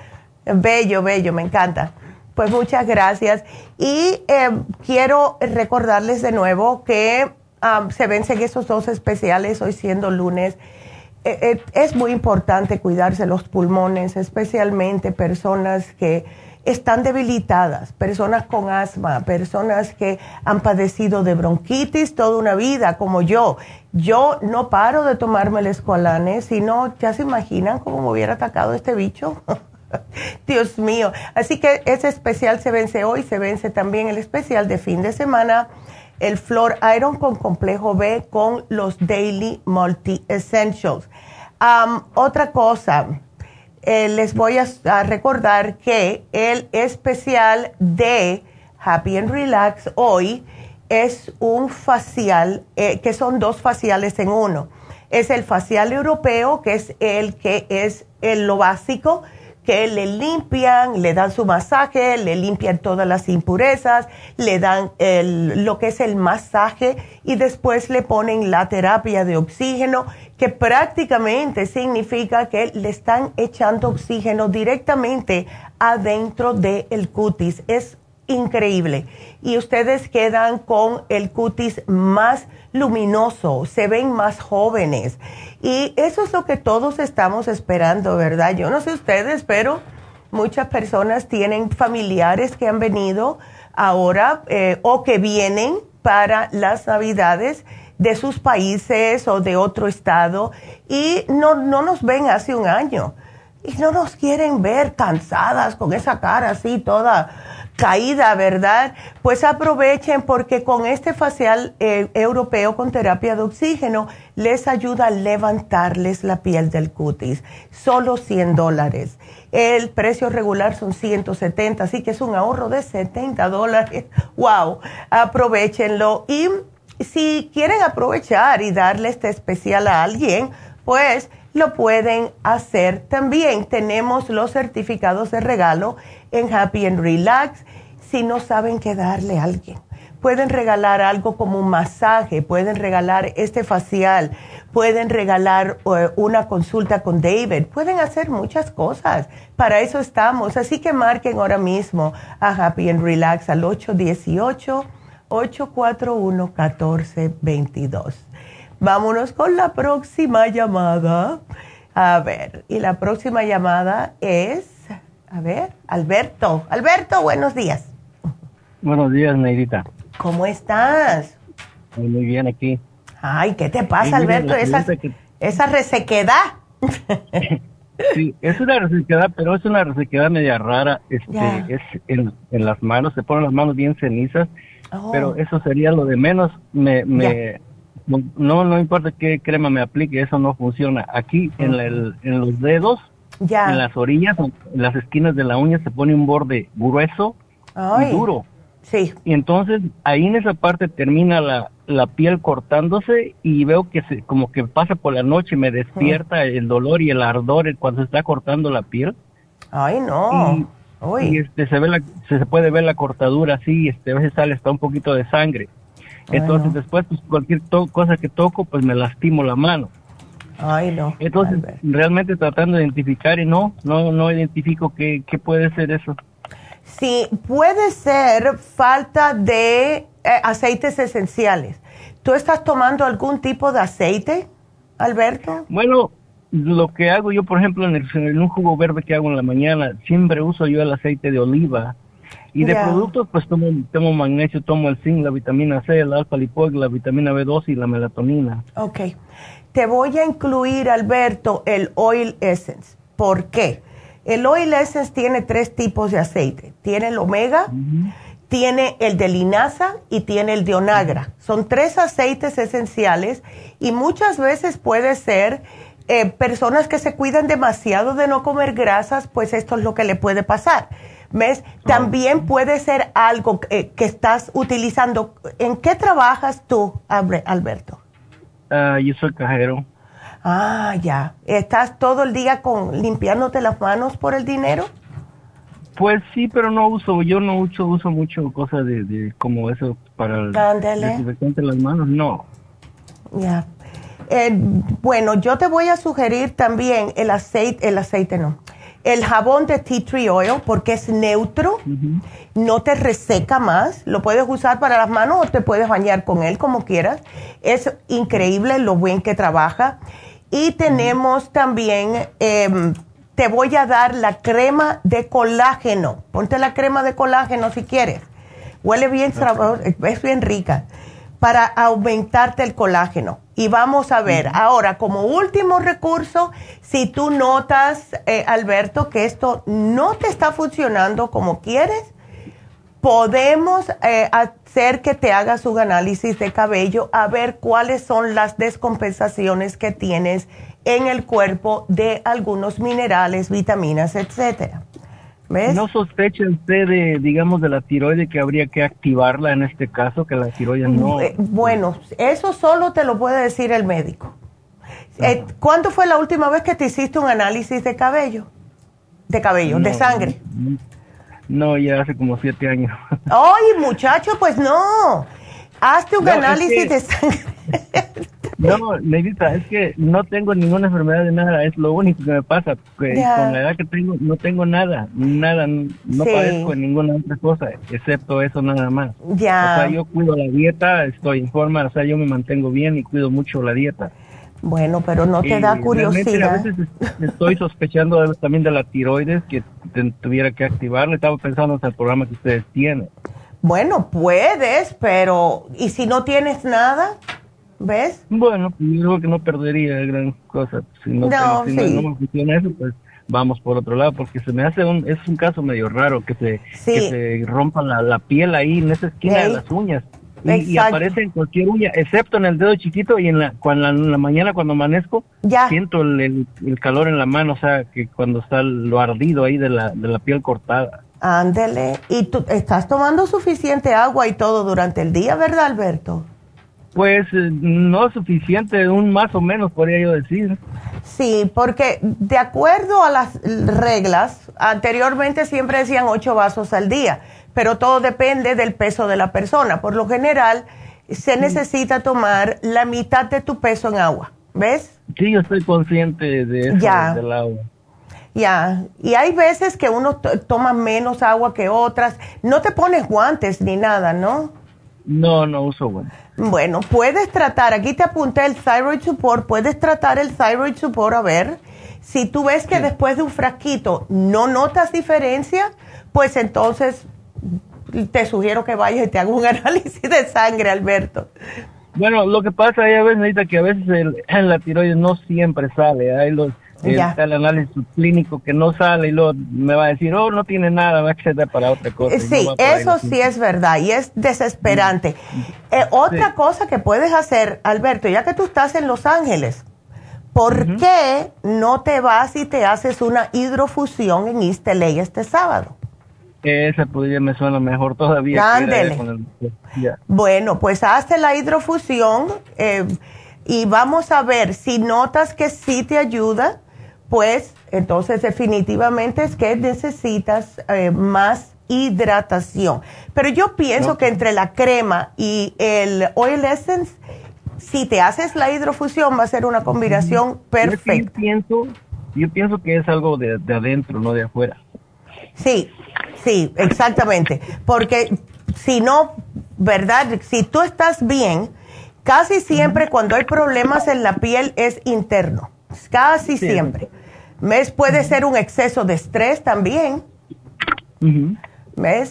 Bello, bello, me encanta. Pues muchas gracias. Y eh, quiero recordarles de nuevo que um, se vencen esos dos especiales hoy siendo lunes es muy importante cuidarse los pulmones, especialmente personas que están debilitadas, personas con asma, personas que han padecido de bronquitis toda una vida, como yo. Yo no paro de tomarme el escualane, sino, ¿ya se imaginan cómo me hubiera atacado este bicho? Dios mío. Así que ese especial se vence hoy, se vence también el especial de fin de semana, el Flor Iron con complejo B con los Daily Multi Essentials otra cosa, eh, les voy a, recordar que el especial de Happy and Relax hoy es un facial, eh, que son dos faciales en uno. Es el facial europeo, que es el que es lo básico, que le limpian, le dan su masaje, le limpian todas las impurezas, le dan lo que es el masaje y después le ponen la terapia de oxígeno, que prácticamente significa que le están echando oxígeno directamente adentro del cutis. Es increíble. Y ustedes quedan con el cutis más luminoso, se ven más jóvenes. Y eso es lo que todos estamos esperando, ¿verdad? Yo no sé ustedes, pero muchas personas tienen familiares que han venido ahora eh, o que vienen para las navidades de sus países o de otro estado y no, no nos ven hace un año y no nos quieren ver cansadas con esa cara así toda caída, ¿verdad? Pues aprovechen porque con este facial eh, europeo con terapia de oxígeno les ayuda a levantarles la piel del cutis. Solo 100 dólares. El precio regular son 170, así que es un ahorro de 70 dólares. ¡Wow! Aprovechenlo. Y si quieren aprovechar y darle este especial a alguien, pues lo pueden hacer también. Tenemos los certificados de regalo en Happy and Relax si no saben qué darle a alguien. Pueden regalar algo como un masaje, pueden regalar este facial, pueden regalar eh, una consulta con David, pueden hacer muchas cosas. Para eso estamos. Así que marquen ahora mismo a Happy and Relax al 818-841-1422. Vámonos con la próxima llamada. A ver, y la próxima llamada es a ver, Alberto. Alberto, buenos días. Buenos días, Neidita. ¿Cómo estás? Muy, bien aquí. Ay, ¿qué te pasa, Alberto? Esa, esa resequedad. sí, es una resequedad, pero es una resequedad media rara. Este, es en, las manos, se ponen las manos bien cenizas, oh. pero eso sería lo de menos. Me, me no, no importa qué crema me aplique, eso no funciona. Aquí en, en los dedos en las orillas, en las esquinas de la uña se pone un borde grueso y duro. Sí. Y entonces ahí en esa parte termina la, la piel cortándose y veo que se, como que pasa por la noche y me despierta el dolor y el ardor cuando se está cortando la piel. Ay, no. Y, este, se, ve la, se puede ver la cortadura así, este, a veces sale hasta un poquito de sangre. Entonces después, pues cualquier cosa que toco, pues me lastimo la mano. Ay, no. Entonces, realmente tratando de identificar y no, no, no identifico qué, qué puede ser eso. Sí, puede ser falta de eh, aceites esenciales. ¿Tú estás tomando algún tipo de aceite, Alberto? Bueno, lo que hago yo, por ejemplo, en, el, un jugo verde que hago en la mañana, siempre uso yo el aceite de oliva. Y de productos, pues tomo, tomo magnesio, tomo el zinc, la vitamina C, el alfa lipoic, la vitamina B2 y la melatonina. Ok. Te voy a incluir, Alberto, el Oil Essence. ¿Por qué? El Oil Essence tiene tres tipos de aceite. Tiene el omega, tiene el de linaza y tiene el de onagra. Son tres aceites esenciales y muchas veces puede ser eh, personas que se cuidan demasiado de no comer grasas, pues esto es lo que le puede pasar. ¿Ves? También puede ser algo eh, que estás utilizando. ¿En qué trabajas tú, Alberto? Ah, yo soy cajero. Ah, ya. ¿Estás todo el día con limpiándote las manos por el dinero? Pues sí, pero no uso, yo no uso, uso mucho cosas de, como eso para el desinfectante las manos, no. Ya. Eh, bueno, yo te voy a sugerir también el aceite, el aceite no, el jabón de tea tree oil porque es neutro, no te reseca más, lo puedes usar para las manos o te puedes bañar con él como quieras. Es increíble lo bien que trabaja. Y tenemos también, em, te voy a dar la crema de colágeno. Ponte la crema de colágeno si quieres. Huele bien, es bien rica para aumentarte el colágeno. Y vamos a ver, ahora como último recurso, si tú notas, eh, Alberto, que esto no te está funcionando como quieres, podemos eh, hacer que te hagas un análisis de cabello a ver cuáles son las descompensaciones que tienes en el cuerpo de algunos minerales, vitaminas, etcétera. ¿No sospecha usted de, digamos, de la tiroide que habría que activarla en este caso, que la tiroide no... Eh, bueno, eso solo te lo puede decir el médico. Eh, ¿Cuándo fue la última vez que te hiciste un análisis de cabello? De cabello, de sangre. No, ya hace como siete años. Ay, muchacho, pues no. Hazte un análisis de sangre. No, Negrita, es que no tengo ninguna enfermedad de nada, es lo único que me pasa. Que Con la edad que tengo, no tengo nada, nada, no padezco de ninguna otra cosa, excepto eso nada más. Ya. O sea, yo cuido la dieta, estoy en forma, o sea, yo me mantengo bien y cuido mucho la dieta. Bueno, pero no te da curiosidad. A veces estoy sospechando también de la tiroides, que tuviera que activarle. Estaba pensando en el programa que ustedes tienen. Bueno, puedes, pero ¿y si no tienes nada? ¿Ves? Bueno, pues, yo creo que no perdería gran cosa. Si no, no, si no, me funciona eso, pues vamos por otro lado, porque se me hace un, es un caso medio raro que se, que se rompa la, la, piel ahí en esa esquina de las uñas. Y, aparece en cualquier uña, excepto en el dedo chiquito y en la, cuando, en la mañana cuando amanezco, ya. siento el, el, calor en la mano, o sea, que cuando está lo ardido ahí de la, de la piel cortada. Ándele, y tú estás tomando suficiente agua y todo durante el día, ¿verdad, Alberto? Pues eh, no suficiente, un más o menos podría yo decir. Sí, porque de acuerdo a las reglas, anteriormente siempre decían ocho vasos al día, pero todo depende del peso de la persona. Por lo general, se necesita tomar la mitad de tu peso en agua, ¿ves? Sí, yo estoy consciente de eso, del agua. Ya, y hay veces que uno toma menos agua que otras. No te pones guantes ni nada, ¿no? No, no uso guantes. Bueno, puedes tratar, aquí te apunté el thyroid support, puedes tratar el thyroid support a ver. Si tú ves que después de un frasquito no notas diferencia, pues entonces te sugiero que vayas y te hagas un análisis de sangre, Alberto. Bueno, lo que pasa es a veces, que a veces el, la tiroides no siempre sale. Hay los está el análisis clínico que no sale y luego me va a decir, oh, no tiene nada, va a acceder para otra cosa. Sí, eso sí es verdad y es desesperante. Eh, otra cosa que puedes hacer, Alberto, ya que tú estás en Los Ángeles, ¿por qué no te vas y te haces una hidrofusión en East este sábado? Esa podría me suena mejor todavía. Ándele. Bueno, pues hazte la hidrofusión eh, y vamos a ver si notas que sí te ayuda, pues entonces definitivamente es que necesitas eh, más hidratación. Pero yo pienso que entre la crema y el oil essence, si te haces la hidrofusión va a ser una combinación perfecta. Yo pienso, yo pienso que es algo de adentro, no de afuera. Sí, sí, exactamente. Porque si no, ¿verdad? Si tú estás bien, casi siempre cuando hay problemas en la piel es interno. Casi siempre. ¿Ves? Puede ser un exceso de estrés también. ¿Ves?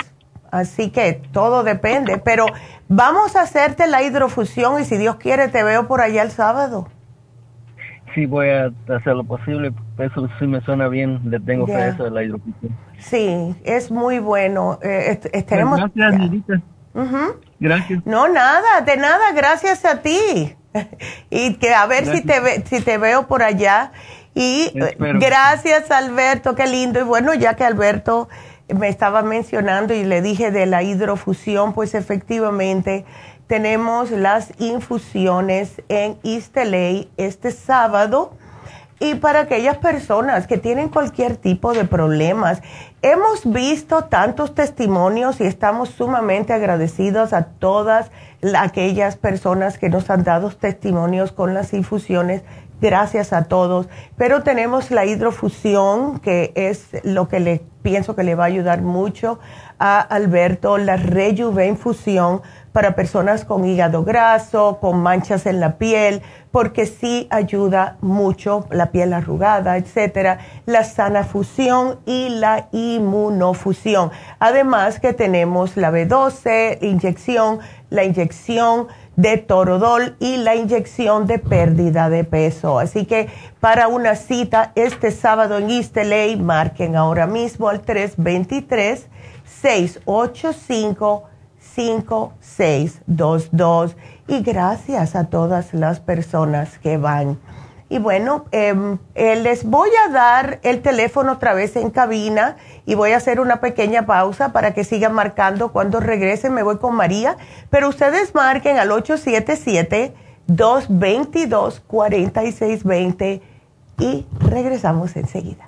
Así que todo depende. Pero vamos a hacerte la hidrofusión y si Dios quiere te veo por allá el sábado sí voy a hacer lo posible. Eso sí me suena bien. Le tengo fe eso de la hidrofusión. Sí, es muy bueno. Eh, tenemos, gracias, Gracias. No, nada, de nada, gracias a ti. y que a ver si te, si te veo por allá. Y eh, gracias, Alberto, qué lindo. Y bueno, ya que Alberto me estaba mencionando y le dije de la hidrofusión, pues efectivamente tenemos las infusiones en East este sábado. Y para aquellas personas que tienen cualquier tipo de problemas, hemos visto tantos testimonios y estamos sumamente agradecidos a todas aquellas personas que nos han dado testimonios con las infusiones. Gracias a todos. Pero tenemos la hidrofusión, que es lo que le pienso que le va a ayudar mucho a Alberto, la Rejuve infusión para personas con hígado graso, con manchas en la piel, porque sí ayuda mucho la piel arrugada, etcétera, la sana fusión y la inmunofusión. Además que tenemos la B12 inyección, la inyección de torodol y la inyección de pérdida de peso. Así que para una cita este sábado en East marquen ahora mismo al 323 685 5622 y gracias a todas las personas que van. Y bueno, em, eh, les voy a dar el teléfono otra vez en cabina y voy a hacer una pequeña pausa para que sigan marcando. Cuando regrese me voy con María, pero ustedes marquen al 877-222-4620 y regresamos enseguida.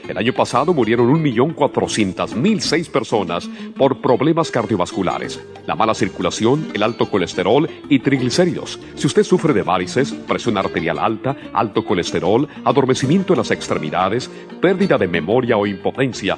El año pasado murieron 1.400.006 personas por problemas cardiovasculares, la mala circulación, el alto colesterol y triglicéridos. Si usted sufre de varices, presión arterial alta, alto colesterol, adormecimiento en las extremidades, pérdida de memoria o impotencia,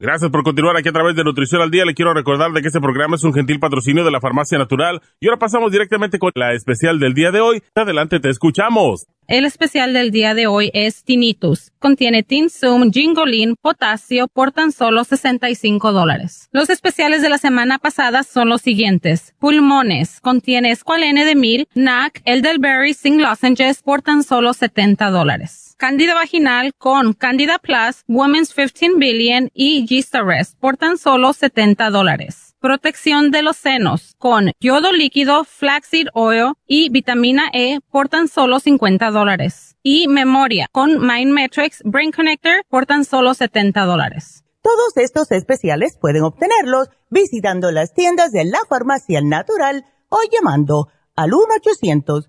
Gracias por continuar aquí a través de Nutrición al Día. Le quiero recordar de que este programa es un gentil patrocinio de la Farmacia Natural. Y ahora pasamos directamente con la especial del día de hoy. Adelante, te escuchamos. El especial del día de hoy es Tinnitus. Contiene Tinsum, Gingolin, potasio por tan solo 65 dólares. Los especiales de la semana pasada son los siguientes. Pulmones. Contiene Squalene de Mil, NAC, Elderberry, Sing Lozenges por tan solo 70 dólares. Candida vaginal con Candida Plus, Women's 15 Billion y Rest por tan solo 70 dólares. Protección de los senos con yodo líquido, flaxseed oil y vitamina E por tan solo 50 dólares. Y memoria con Mind Matrix Brain Connector por tan solo 70 dólares. Todos estos especiales pueden obtenerlos visitando las tiendas de la farmacia natural o llamando al 1 800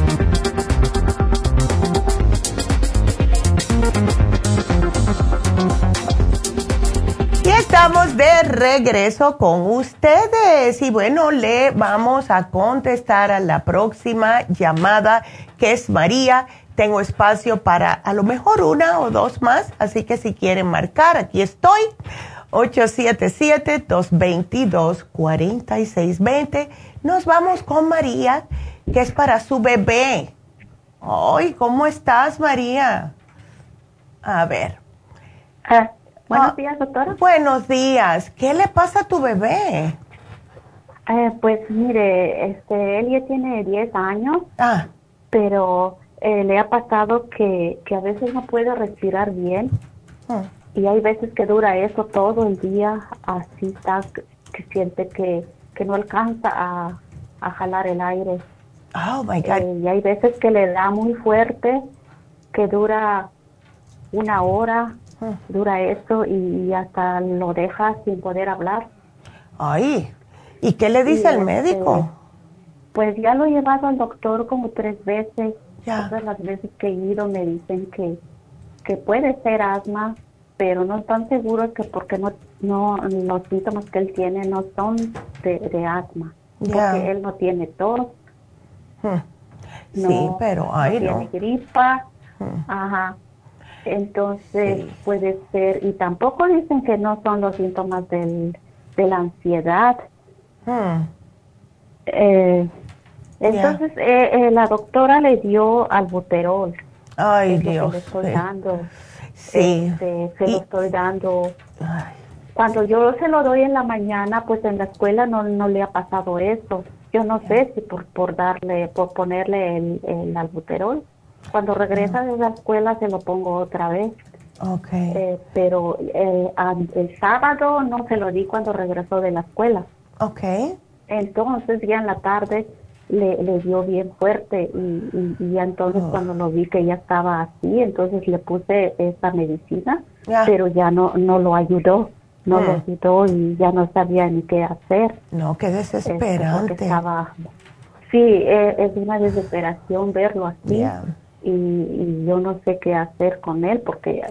Estamos de regreso con ustedes y bueno, le vamos a contestar a la próxima llamada que es María. Tengo espacio para a lo mejor una o dos más, así que si quieren marcar, aquí estoy. 877-222-4620. Nos vamos con María, que es para su bebé. Ay, ¿cómo estás, María? A ver. Ah, Buenos ah, días, doctora. Buenos días. ¿Qué le pasa a tu bebé? Eh, pues mire, este, él ya tiene 10 años, ah. pero eh, le ha pasado que, que, a veces no puede respirar bien ah. y hay veces que dura eso todo el día, así está, que siente que, que no alcanza a, a, jalar el aire. Oh, my God. Eh, y hay veces que le da muy fuerte, que dura una hora, dura esto y hasta lo deja sin poder hablar. Ay, ¿y qué le dice el este, médico? Pues ya lo he llevado al doctor como tres veces. Todas las veces que he ido me dicen que, que puede ser asma, pero no están seguros que porque no, no los síntomas que él tiene no son de, asma. Porque él no tiene tos. sí, pero ay, no. Tiene gripa. Ajá. Entonces puede ser, y tampoco dicen que no son los síntomas del, de la ansiedad. Hmm. Eh, entonces eh, eh, la doctora le dio albuterol. Ay, Dios. le estoy dando. Sí. Este, se lo estoy dando. Cuando yo se lo doy en la mañana, pues en la escuela no, no le ha pasado eso. Yo no sé si por, por darle, por ponerle el, el albuterol. Cuando regresa de la escuela se lo pongo otra vez. Okay. Eh, pero eh, el sábado no se lo di cuando regresó de la escuela. Okay. Entonces ya en la tarde le, le dio bien fuerte y, y, ya entonces oh. cuando lo vi que ya estaba así, entonces le puse esa medicina, pero ya no no lo ayudó, no lo mm. ayudó y ya no sabía ni qué hacer. No, qué desesperante. Estaba, sí, eh, es una desesperación verlo así y, yo no sé qué hacer con él porque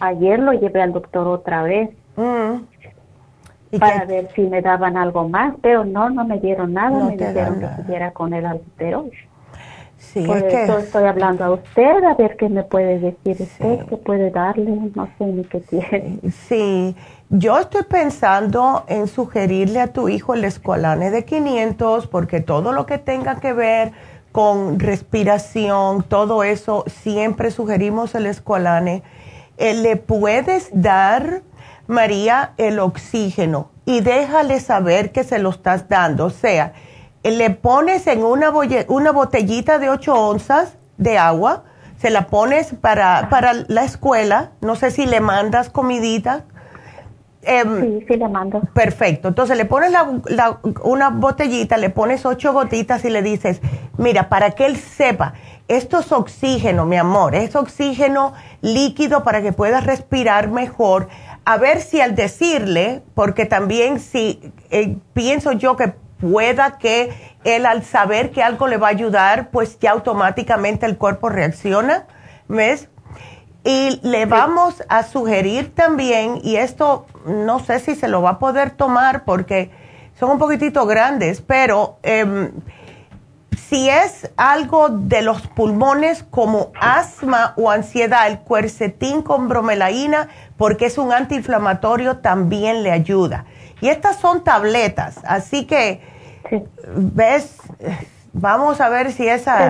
ayer lo llevé al doctor otra vez mm. para ver si me daban algo más, pero no, no me dieron nada, me dijeron que siguiera con el altero. Sí, Por eso estoy hablando a usted, a ver qué me puede decir usted, qué puede darle, no sé ni qué tiene. Sí, yo estoy pensando en sugerirle a tu hijo el escolane de 500 porque todo lo que tenga que ver con respiración, todo eso, siempre sugerimos el escualane. Eh, le puedes dar, María, el oxígeno y déjale saber que se lo estás dando. O sea, eh, le pones en una, una botellita de 8 onzas de agua, se la pones para, para la escuela, no sé si le mandas comidita Em, sí, sí le mando. Perfecto. Entonces le pones la, una botellita, le pones ocho gotitas y le dices, mira, para que él sepa, esto es oxígeno, mi amor, es oxígeno líquido para que puedas respirar mejor. A ver si al decirle, porque también si eh, pienso yo que pueda que él al saber que algo le va a ayudar, pues ya automáticamente el cuerpo reacciona, ¿ves? Y le vamos a sugerir también, y esto no sé si se lo va a poder tomar porque son un poquitito grandes, pero em, si es algo de los pulmones como asma o ansiedad, el cuercetín con bromelaína, porque es un antiinflamatorio, también le ayuda. Y estas son tabletas, así que, ¿ves? Vamos a ver si esa...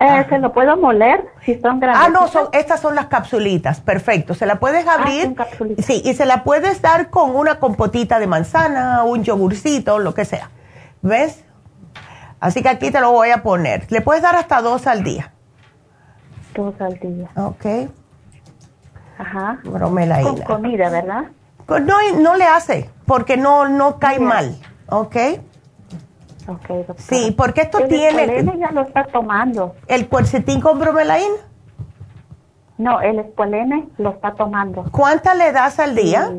Eh, ¿Se lo puedo moler si son grandes? Ah, no, son, estas son las capsulitas, perfecto. Se la puedes ah, abrir. sí, y se la puedes dar con una compotita de manzana, un yogurcito, lo que sea. ¿Ves? Así que aquí te lo voy a poner. Le puedes dar hasta dos al día. Dos al día. Ok. Ajá. Bromela Con comida, ¿verdad? No, no le hace, porque no, no cae mal. ¿Ok? Okay, sí, porque esto tiene... El ya lo está tomando. ¿El cuercetín con bromelaína? No, el espolene lo está tomando. ¿Cuántas le das al día?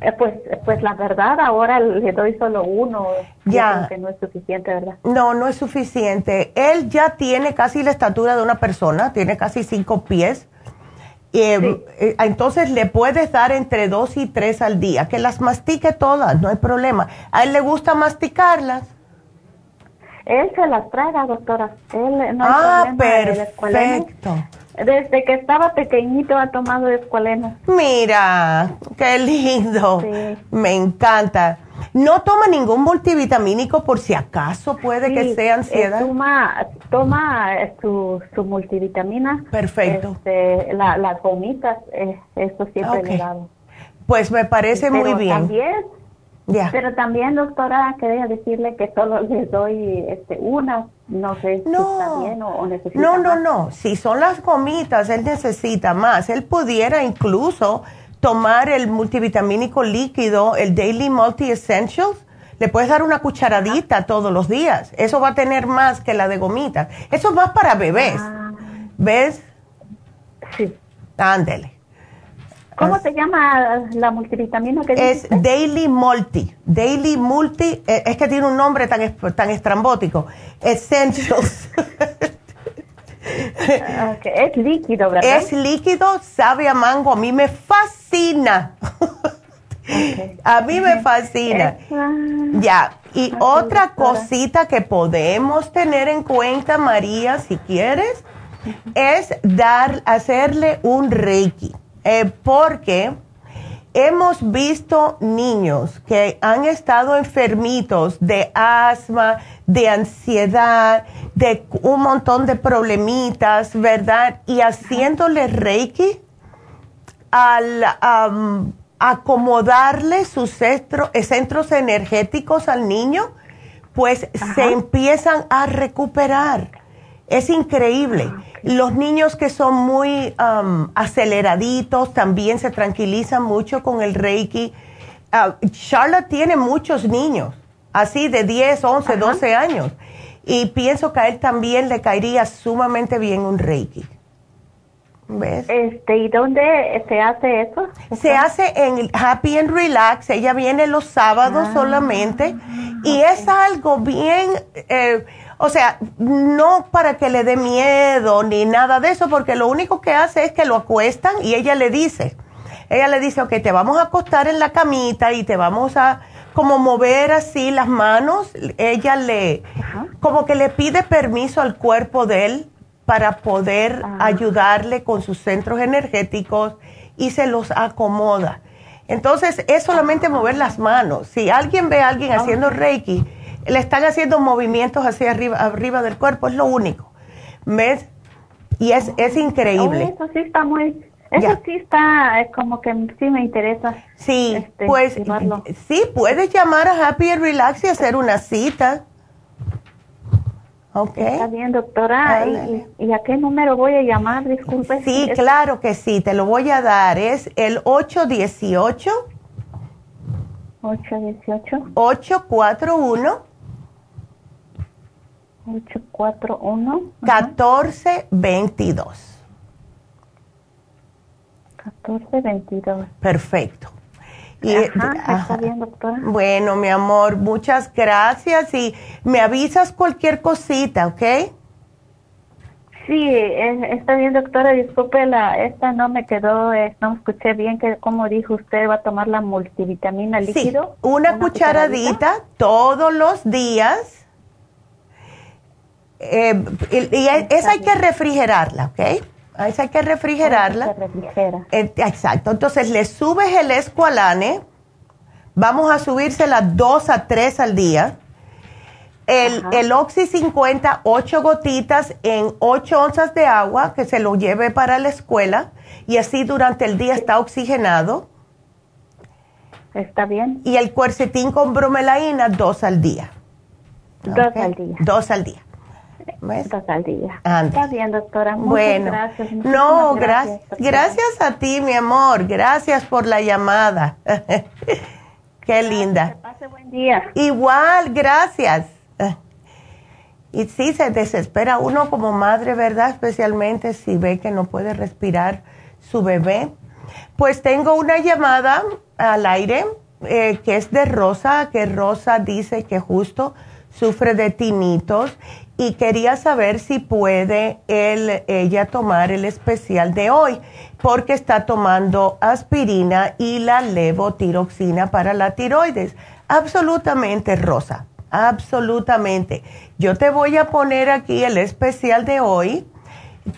Eh, pues, pues la verdad, ahora le doy solo uno. Ya. que no es suficiente, ¿verdad? No, no es suficiente. Él ya tiene casi la estatura de una persona, tiene casi cinco pies. Eh, eh, entonces le puedes dar entre dos y tres al día, que las mastique todas, no hay problema. ¿A él le gusta masticarlas? Él se las traga, doctora. Él no ah, perfecto. Desde que estaba pequeñito ha tomado escualeno. Mira, qué lindo. Me encanta. No toma ningún multivitamínico por si acaso puede que sea ansiedad. Eh, toma toma eh, su, su multivitamina. Perfecto. Este, las gomitas, eh, eso siempre le he dado. Pues me parece muy bien. También pero también, doctora, quería decirle que solo le doy este, una, no sé si está bien o, necesita No, no, más. no, si son las gomitas, él necesita más. Él pudiera incluso tomar el multivitamínico líquido, el Daily Multi Essentials. Le puedes dar una cucharadita todos los días. Eso va a tener más que la de gomitas. Eso es más para bebés. Ah. ¿Ves? Sí. Ándele. ¿Cómo se llama la multivitamina que Es Daily Multi. Daily Multi, eh, es que tiene un nombre tan, tan estrambótico. Essentials. Es líquido, ¿verdad? Es líquido, sabe a mango. A mí me fascina. A mí me fascina. Ya. Y otra cosita que podemos tener en cuenta, María, si quieres, es dar, hacerle un reiki eh, porque hemos visto niños que han estado enfermitos de asma, de ansiedad, de un montón de problemitas, ¿verdad? Y haciéndole reiki al acomodarle sus centros energéticos al niño, pues se empiezan a recuperar. Es increíble. Ah, los niños que son muy aceleraditos también se tranquilizan mucho con el Reiki. Uh, Charlotte tiene muchos niños, así de 10, 11, 12 años. Y pienso que a él también le caería sumamente bien un Reiki. ¿Ves? Este, ¿Y dónde se hace eso? Se hace en Happy and Relax. Ella viene los sábados ah, solamente. Y es algo bien... Eh, o sea, no para que le dé miedo ni nada de eso, porque lo único que hace es que lo acuestan y ella le dice, ella le dice, ok, te vamos a acostar en la camita y te vamos a como mover así las manos. Ella le, como que le pide permiso al cuerpo de él para poder ah. ayudarle con sus centros energéticos y se los acomoda. Entonces, es solamente mover las manos. Si alguien ve a alguien haciendo Reiki, le están haciendo movimientos hacia arriba, arriba del cuerpo, es lo único. ¿Ves? Y es, es increíble. Oh, eso sí está muy, eso sí está, es como que sí me interesa. Sí, este, pues sí, puedes llamar a Happy and Relax y hacer una cita. Okay. Está bien, doctora. ¿Y, a qué número voy a llamar? Disculpe. Sí, claro que sí, te lo voy a dar. Es el 818. 818. 841. 841 1422. 1422. Perfecto. Y, ajá, está bien, doctora. Bueno, mi amor, muchas gracias y me avisas cualquier cosita, ¿ok? Sí, está bien, doctora. Disculpe, la, esta no me quedó, eh, no escuché bien que, como dijo usted, va a tomar la multivitamina líquido. Sí, una, cucharadita todos los días eh, y, esa hay que refrigerarla, ¿ok? esa hay que refrigerarla. Eh, exacto. Entonces le subes el escualane. Vamos a subírsela dos a tres al día. El, el Oxy 50, ocho gotitas en ocho onzas de agua que se lo lleve para la escuela y así durante el día está oxigenado. Está bien. Y el cuercetín con bromelaína, dos al día. Dos al día. Dos al día. Dos al día. Está bien, doctora. Muchas bueno, gracias. no, gracias. Gracias a ti, mi amor. Gracias por la llamada. Qué linda. Que pase buen día. Igual, gracias. Y sí, se desespera uno como madre, ¿verdad? Especialmente si ve que no puede respirar su bebé. Pues tengo una llamada al aire eh, que es de Rosa, que Rosa dice que justo sufre de tinitos y quería saber si puede ella tomar el especial de hoy, porque está tomando aspirina y la levotiroxina para la tiroides. Absolutamente, Rosa, absolutamente. Yo te voy a poner aquí el especial de hoy,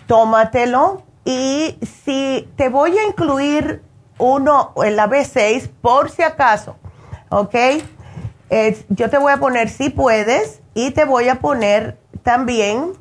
tómatelo y si te voy a incluir uno en la B6 por si acaso, ¿ok? yo te voy a poner si puedes y te voy a poner también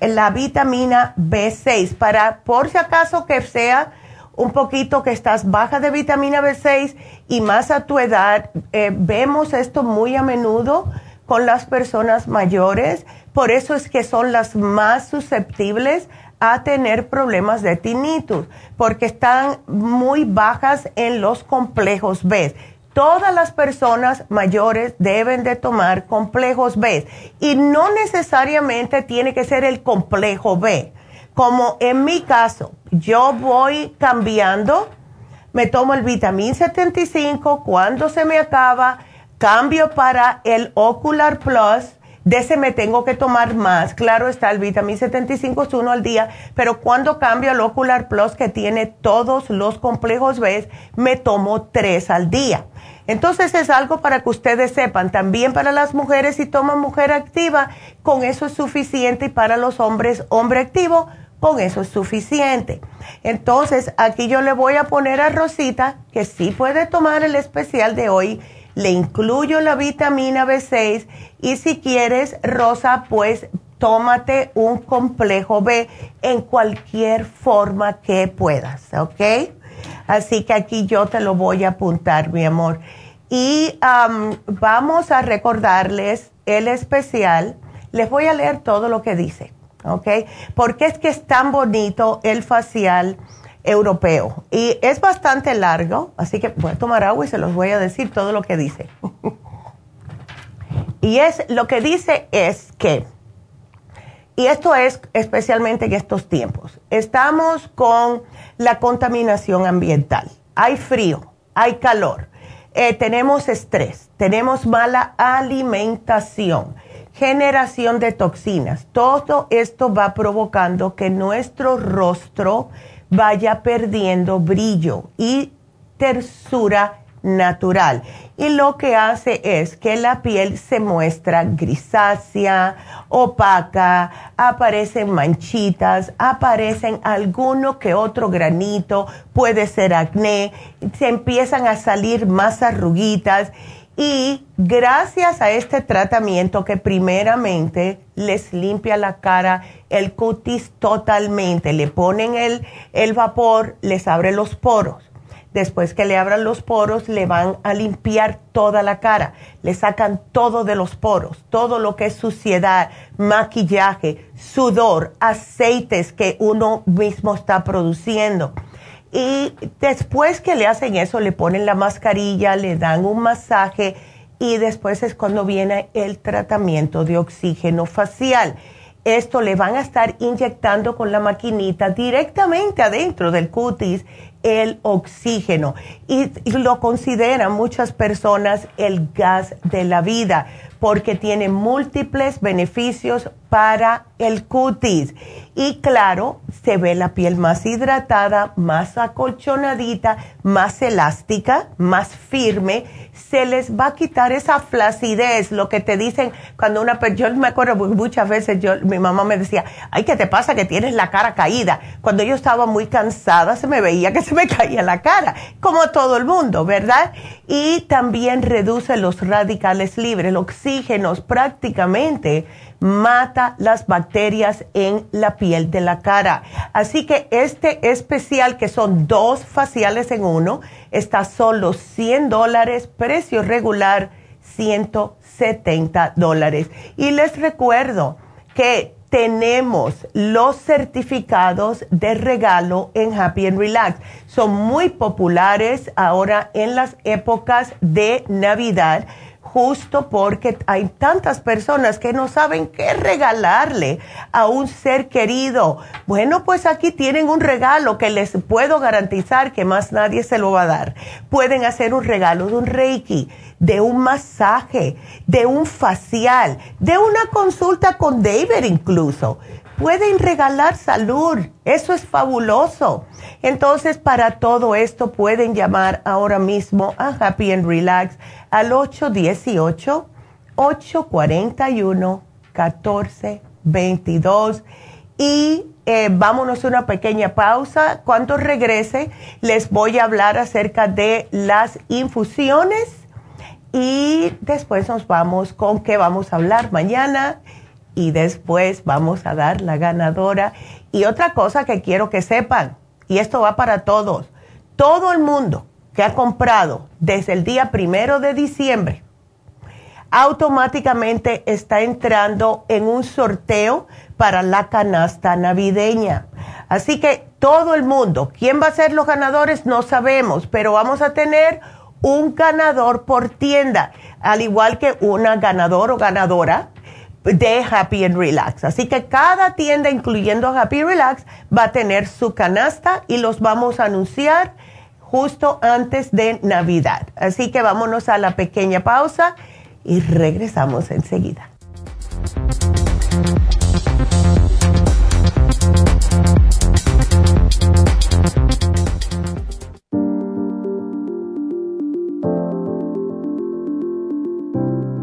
la vitamina B6 para por si acaso que sea un poquito que estás baja de vitamina B6 y más a tu edad. Eh, vemos esto muy a menudo con las personas mayores, por eso es que son las más susceptibles a tener problemas de tinnitus, porque están muy bajas en los complejos B todas las personas mayores deben de tomar complejos B y no necesariamente tiene que ser el complejo B. Como en mi caso, yo voy cambiando, me tomo el vitamín 75, cuando se me acaba, cambio para el Ocular Plus, de ese me tengo que tomar más. Claro está, el vitamín 75 es uno al día, pero cuando cambio al Ocular Plus que tiene todos los complejos B, me tomo tres al día. Entonces es algo para que ustedes sepan, también para las mujeres si toman mujer activa, con eso es suficiente y para los hombres, hombre activo, con eso es suficiente. Entonces aquí yo le voy a poner a Rosita que sí puede tomar el especial de hoy, le incluyo la vitamina B6 y si quieres, Rosa, pues tómate un complejo B en cualquier forma que puedas, ¿ok? Así que aquí yo te lo voy a apuntar, mi amor. Y vamos a recordarles el especial. Les voy a leer todo lo que dice, ¿ok? Porque es que es tan bonito el facial europeo. Y es bastante largo, así que voy a tomar agua y se los voy a decir todo lo que dice. y es, lo que dice es que, y esto es especialmente en estos tiempos, estamos con la contaminación ambiental. Hay frío, hay calor, eh, tenemos estrés, tenemos mala alimentación, generación de toxinas. Todo esto va provocando que nuestro rostro vaya perdiendo brillo y tersura natural. Y lo que hace es que la piel se muestra grisácea, opaca, aparecen manchitas, aparecen alguno que otro granito, puede ser acné, se empiezan a salir más arruguitas y gracias a este tratamiento que primeramente les limpia la cara, el cutis totalmente, le ponen el, el vapor, les abre los poros Después que le abran los poros, le van a limpiar toda la cara. Le sacan todo de los poros, todo lo que es suciedad, maquillaje, sudor, aceites que uno mismo está produciendo. Y después que le hacen eso, le ponen la mascarilla, le dan un masaje y después es cuando viene el tratamiento de oxígeno facial. Esto le van a estar inyectando con la maquinita directamente adentro del cutis el oxígeno. Y, lo consideran muchas personas el gas de la vida porque tiene múltiples beneficios para el cutis. Y claro, se ve la piel más hidratada, más acolchonadita, más elástica, más firme. Se les va a quitar esa flacidez, lo que te dicen cuando una persona, yo me acuerdo muchas veces, yo, mi mamá me decía, ay, ¿qué te pasa que tienes la cara caída? Cuando yo estaba muy cansada se me veía que se me caía la cara, como todo el mundo, ¿verdad? Y también reduce los radicales libres, el oxígeno prácticamente mata las bacterias en la piel de la cara. Así que este especial, que son dos faciales en uno, está solo 100 dólares, precio regular 170 dólares. Y les recuerdo que tenemos los certificados de regalo en Happy and Relax. Son muy populares ahora en las épocas de Navidad justo porque hay tantas personas que no saben qué regalarle a un ser querido. Bueno, pues aquí tienen un regalo que les puedo garantizar que más nadie se lo va a dar. Pueden hacer un regalo de un reiki, de un masaje, de un facial, de una consulta con David incluso pueden regalar salud. Eso es fabuloso. Entonces, para todo esto pueden llamar ahora mismo a Happy and Relax al 818-841-1422. Y eh, vámonos a una pequeña pausa. Cuando regrese, les voy a hablar acerca de las infusiones. Y después nos vamos con qué vamos a hablar mañana y después vamos a dar la ganadora. Y otra cosa que quiero que sepan, y esto va para todos, todo el mundo que ha comprado desde el día primero de diciembre, automáticamente está entrando en un sorteo para la canasta navideña. Así que todo el mundo, ¿quién va a ser los ganadores? No sabemos, pero vamos a tener un ganador por tienda, al igual que una ganador o ganadora de Happy and Relax. Así que cada tienda, incluyendo Happy Relax, va a tener su canasta y los vamos a anunciar justo antes de Navidad. Así que vámonos a la pequeña pausa y regresamos enseguida.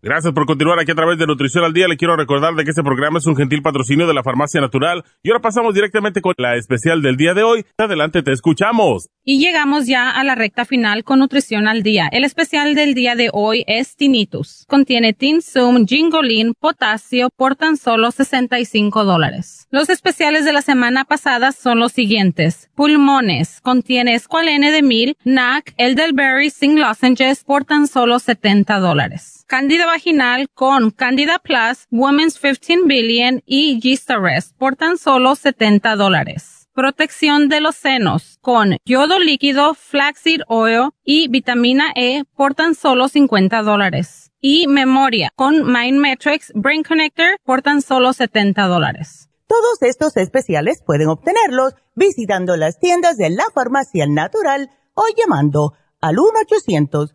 Gracias por continuar aquí a través de Nutrición al Día. Le quiero recordar de que este programa es un gentil patrocinio de la Farmacia Natural. Y ahora pasamos directamente con la especial del día de hoy. Adelante, te escuchamos. Y llegamos ya a la recta final con Nutrición al Día. El especial del día de hoy es Tinnitus. Contiene Tinsum, Gingolin, potasio por tan solo 65 dólares. Los especiales de la semana pasada son los siguientes. Pulmones. Contiene Esqualene de Mil, NAC, Elderberry, Sing Lozenges por tan solo 70 dólares. Candida vaginal con Candida Plus, Women's 15 Billion y Rest por tan solo 70 dólares. Protección de los senos con yodo líquido, flaxseed oil y vitamina E por tan solo 50 dólares. Y memoria con Mind Matrix Brain Connector por tan solo 70 dólares. Todos estos especiales pueden obtenerlos visitando las tiendas de la farmacia natural o llamando al 1 800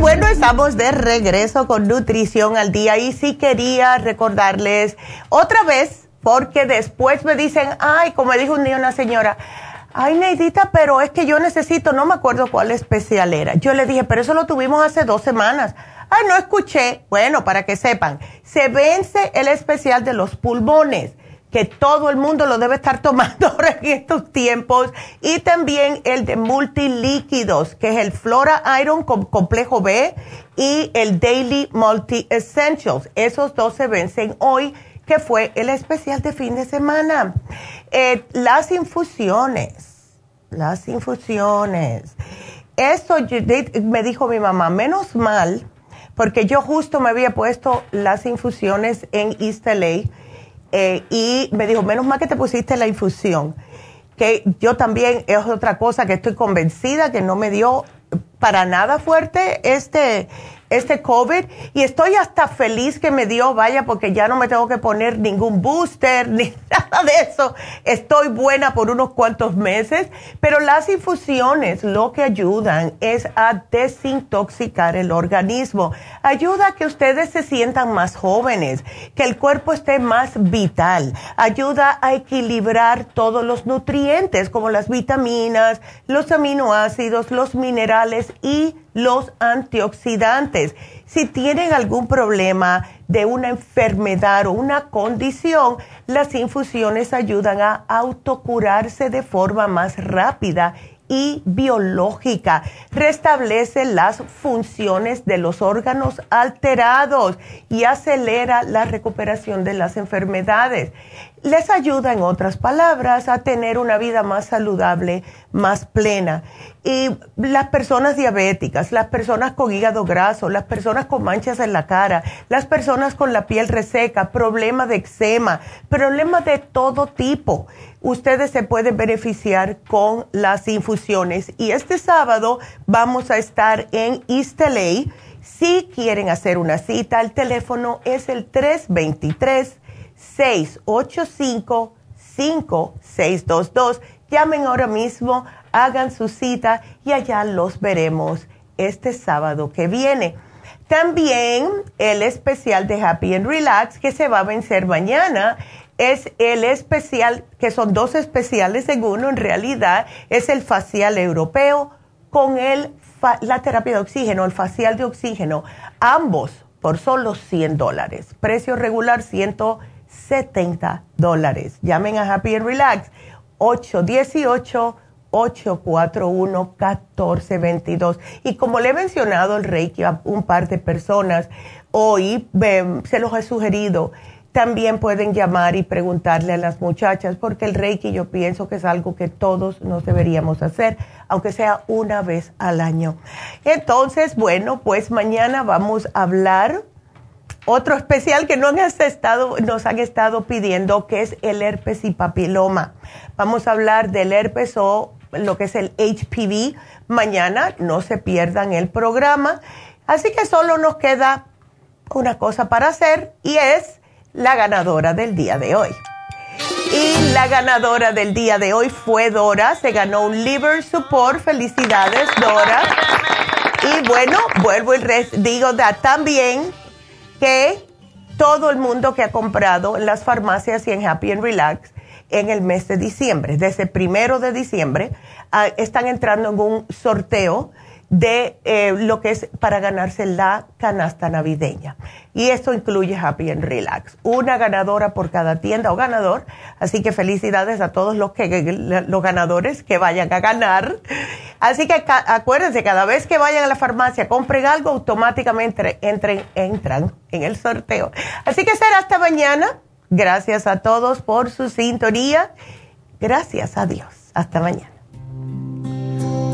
Bueno, estamos de regreso con Nutrición al Día y sí quería recordarles otra vez, porque después me dicen, ay, como dijo un día una señora, ay, Neidita, pero es que yo necesito, no me acuerdo cuál especial era. Yo le dije, pero eso lo tuvimos hace dos semanas. Ah, no escuché. Bueno, para que sepan, se vence el especial de los pulmones que todo el mundo lo debe estar tomando ahora en estos tiempos, y también el de multilíquidos, que es el Flora Iron con complejo B y el Daily Multi Essentials. Esos dos se vencen hoy, que fue el especial de fin de semana. Eh, las infusiones, las infusiones. Esto me dijo mi mamá, menos mal, porque yo justo me había puesto las infusiones en East eh, y me dijo, menos mal que te pusiste la infusión, que yo también es otra cosa que estoy convencida que no me dio para nada fuerte este este COVID y estoy hasta feliz que me dio, vaya, porque ya no me tengo que poner ningún booster ni nada de eso. Estoy buena por unos cuantos meses, pero las infusiones lo que ayudan es a desintoxicar el organismo. Ayuda a que ustedes se sientan más jóvenes, que el cuerpo esté más vital. Ayuda a equilibrar todos los nutrientes como las vitaminas, los aminoácidos, los minerales y los antioxidantes. Si tienen algún problema de una enfermedad o una condición, las infusiones ayudan a autocurarse de forma más rápida y biológica. Restablece las funciones de los órganos alterados y acelera la recuperación de las enfermedades. Les ayuda, en otras palabras, a tener una vida más saludable, más plena. Y las personas diabéticas, las personas con hígado graso, las personas con manchas en la cara, las personas con la piel reseca, problemas de eczema, problemas de todo tipo ustedes se pueden beneficiar con las infusiones. Y este sábado vamos a estar en East. Si quieren hacer una cita, el teléfono es el 323-685-5622. Llamen ahora mismo, hagan su cita y allá los veremos este sábado que viene. También el especial de Happy and Relax que se va a vencer mañana es el especial, que son dos especiales en uno en realidad, es el facial europeo con el, la terapia de oxígeno, el facial de oxígeno, ambos por solo 100 dólares. Precio regular 170 dólares. Llamen a Happy and Relax 818-841-1422. Y como le he mencionado el Reiki a un par de personas, hoy se los he sugerido también pueden llamar y preguntarle a las muchachas, porque el Reiki yo pienso que es algo que todos nos deberíamos hacer, aunque sea una vez al año. Entonces, bueno, pues mañana vamos a hablar otro especial que no estado, nos han estado pidiendo, que es el herpes y papiloma. Vamos a hablar del herpes o lo que es el HPV mañana, no se pierdan el programa. Así que solo nos queda una cosa para hacer y es la ganadora del día de hoy. Y la ganadora del día de hoy fue Dora, se ganó un liver support, felicidades Dora. Y bueno, vuelvo y digo también que todo el mundo que ha comprado en las farmacias y en Happy and Relax en el mes de diciembre, desde primero de diciembre, ah, están entrando en un sorteo de eh, lo que es para ganarse la canasta navideña. Y esto incluye Happy and Relax. Una ganadora por cada tienda o ganador. Así que felicidades a todos los, que, los ganadores que vayan a ganar. Así que acuérdense, cada vez que vayan a la farmacia, compren algo, automáticamente entren, entran en el sorteo. Así que será hasta mañana. Gracias a todos por su sintonía. Gracias a Dios. Hasta mañana.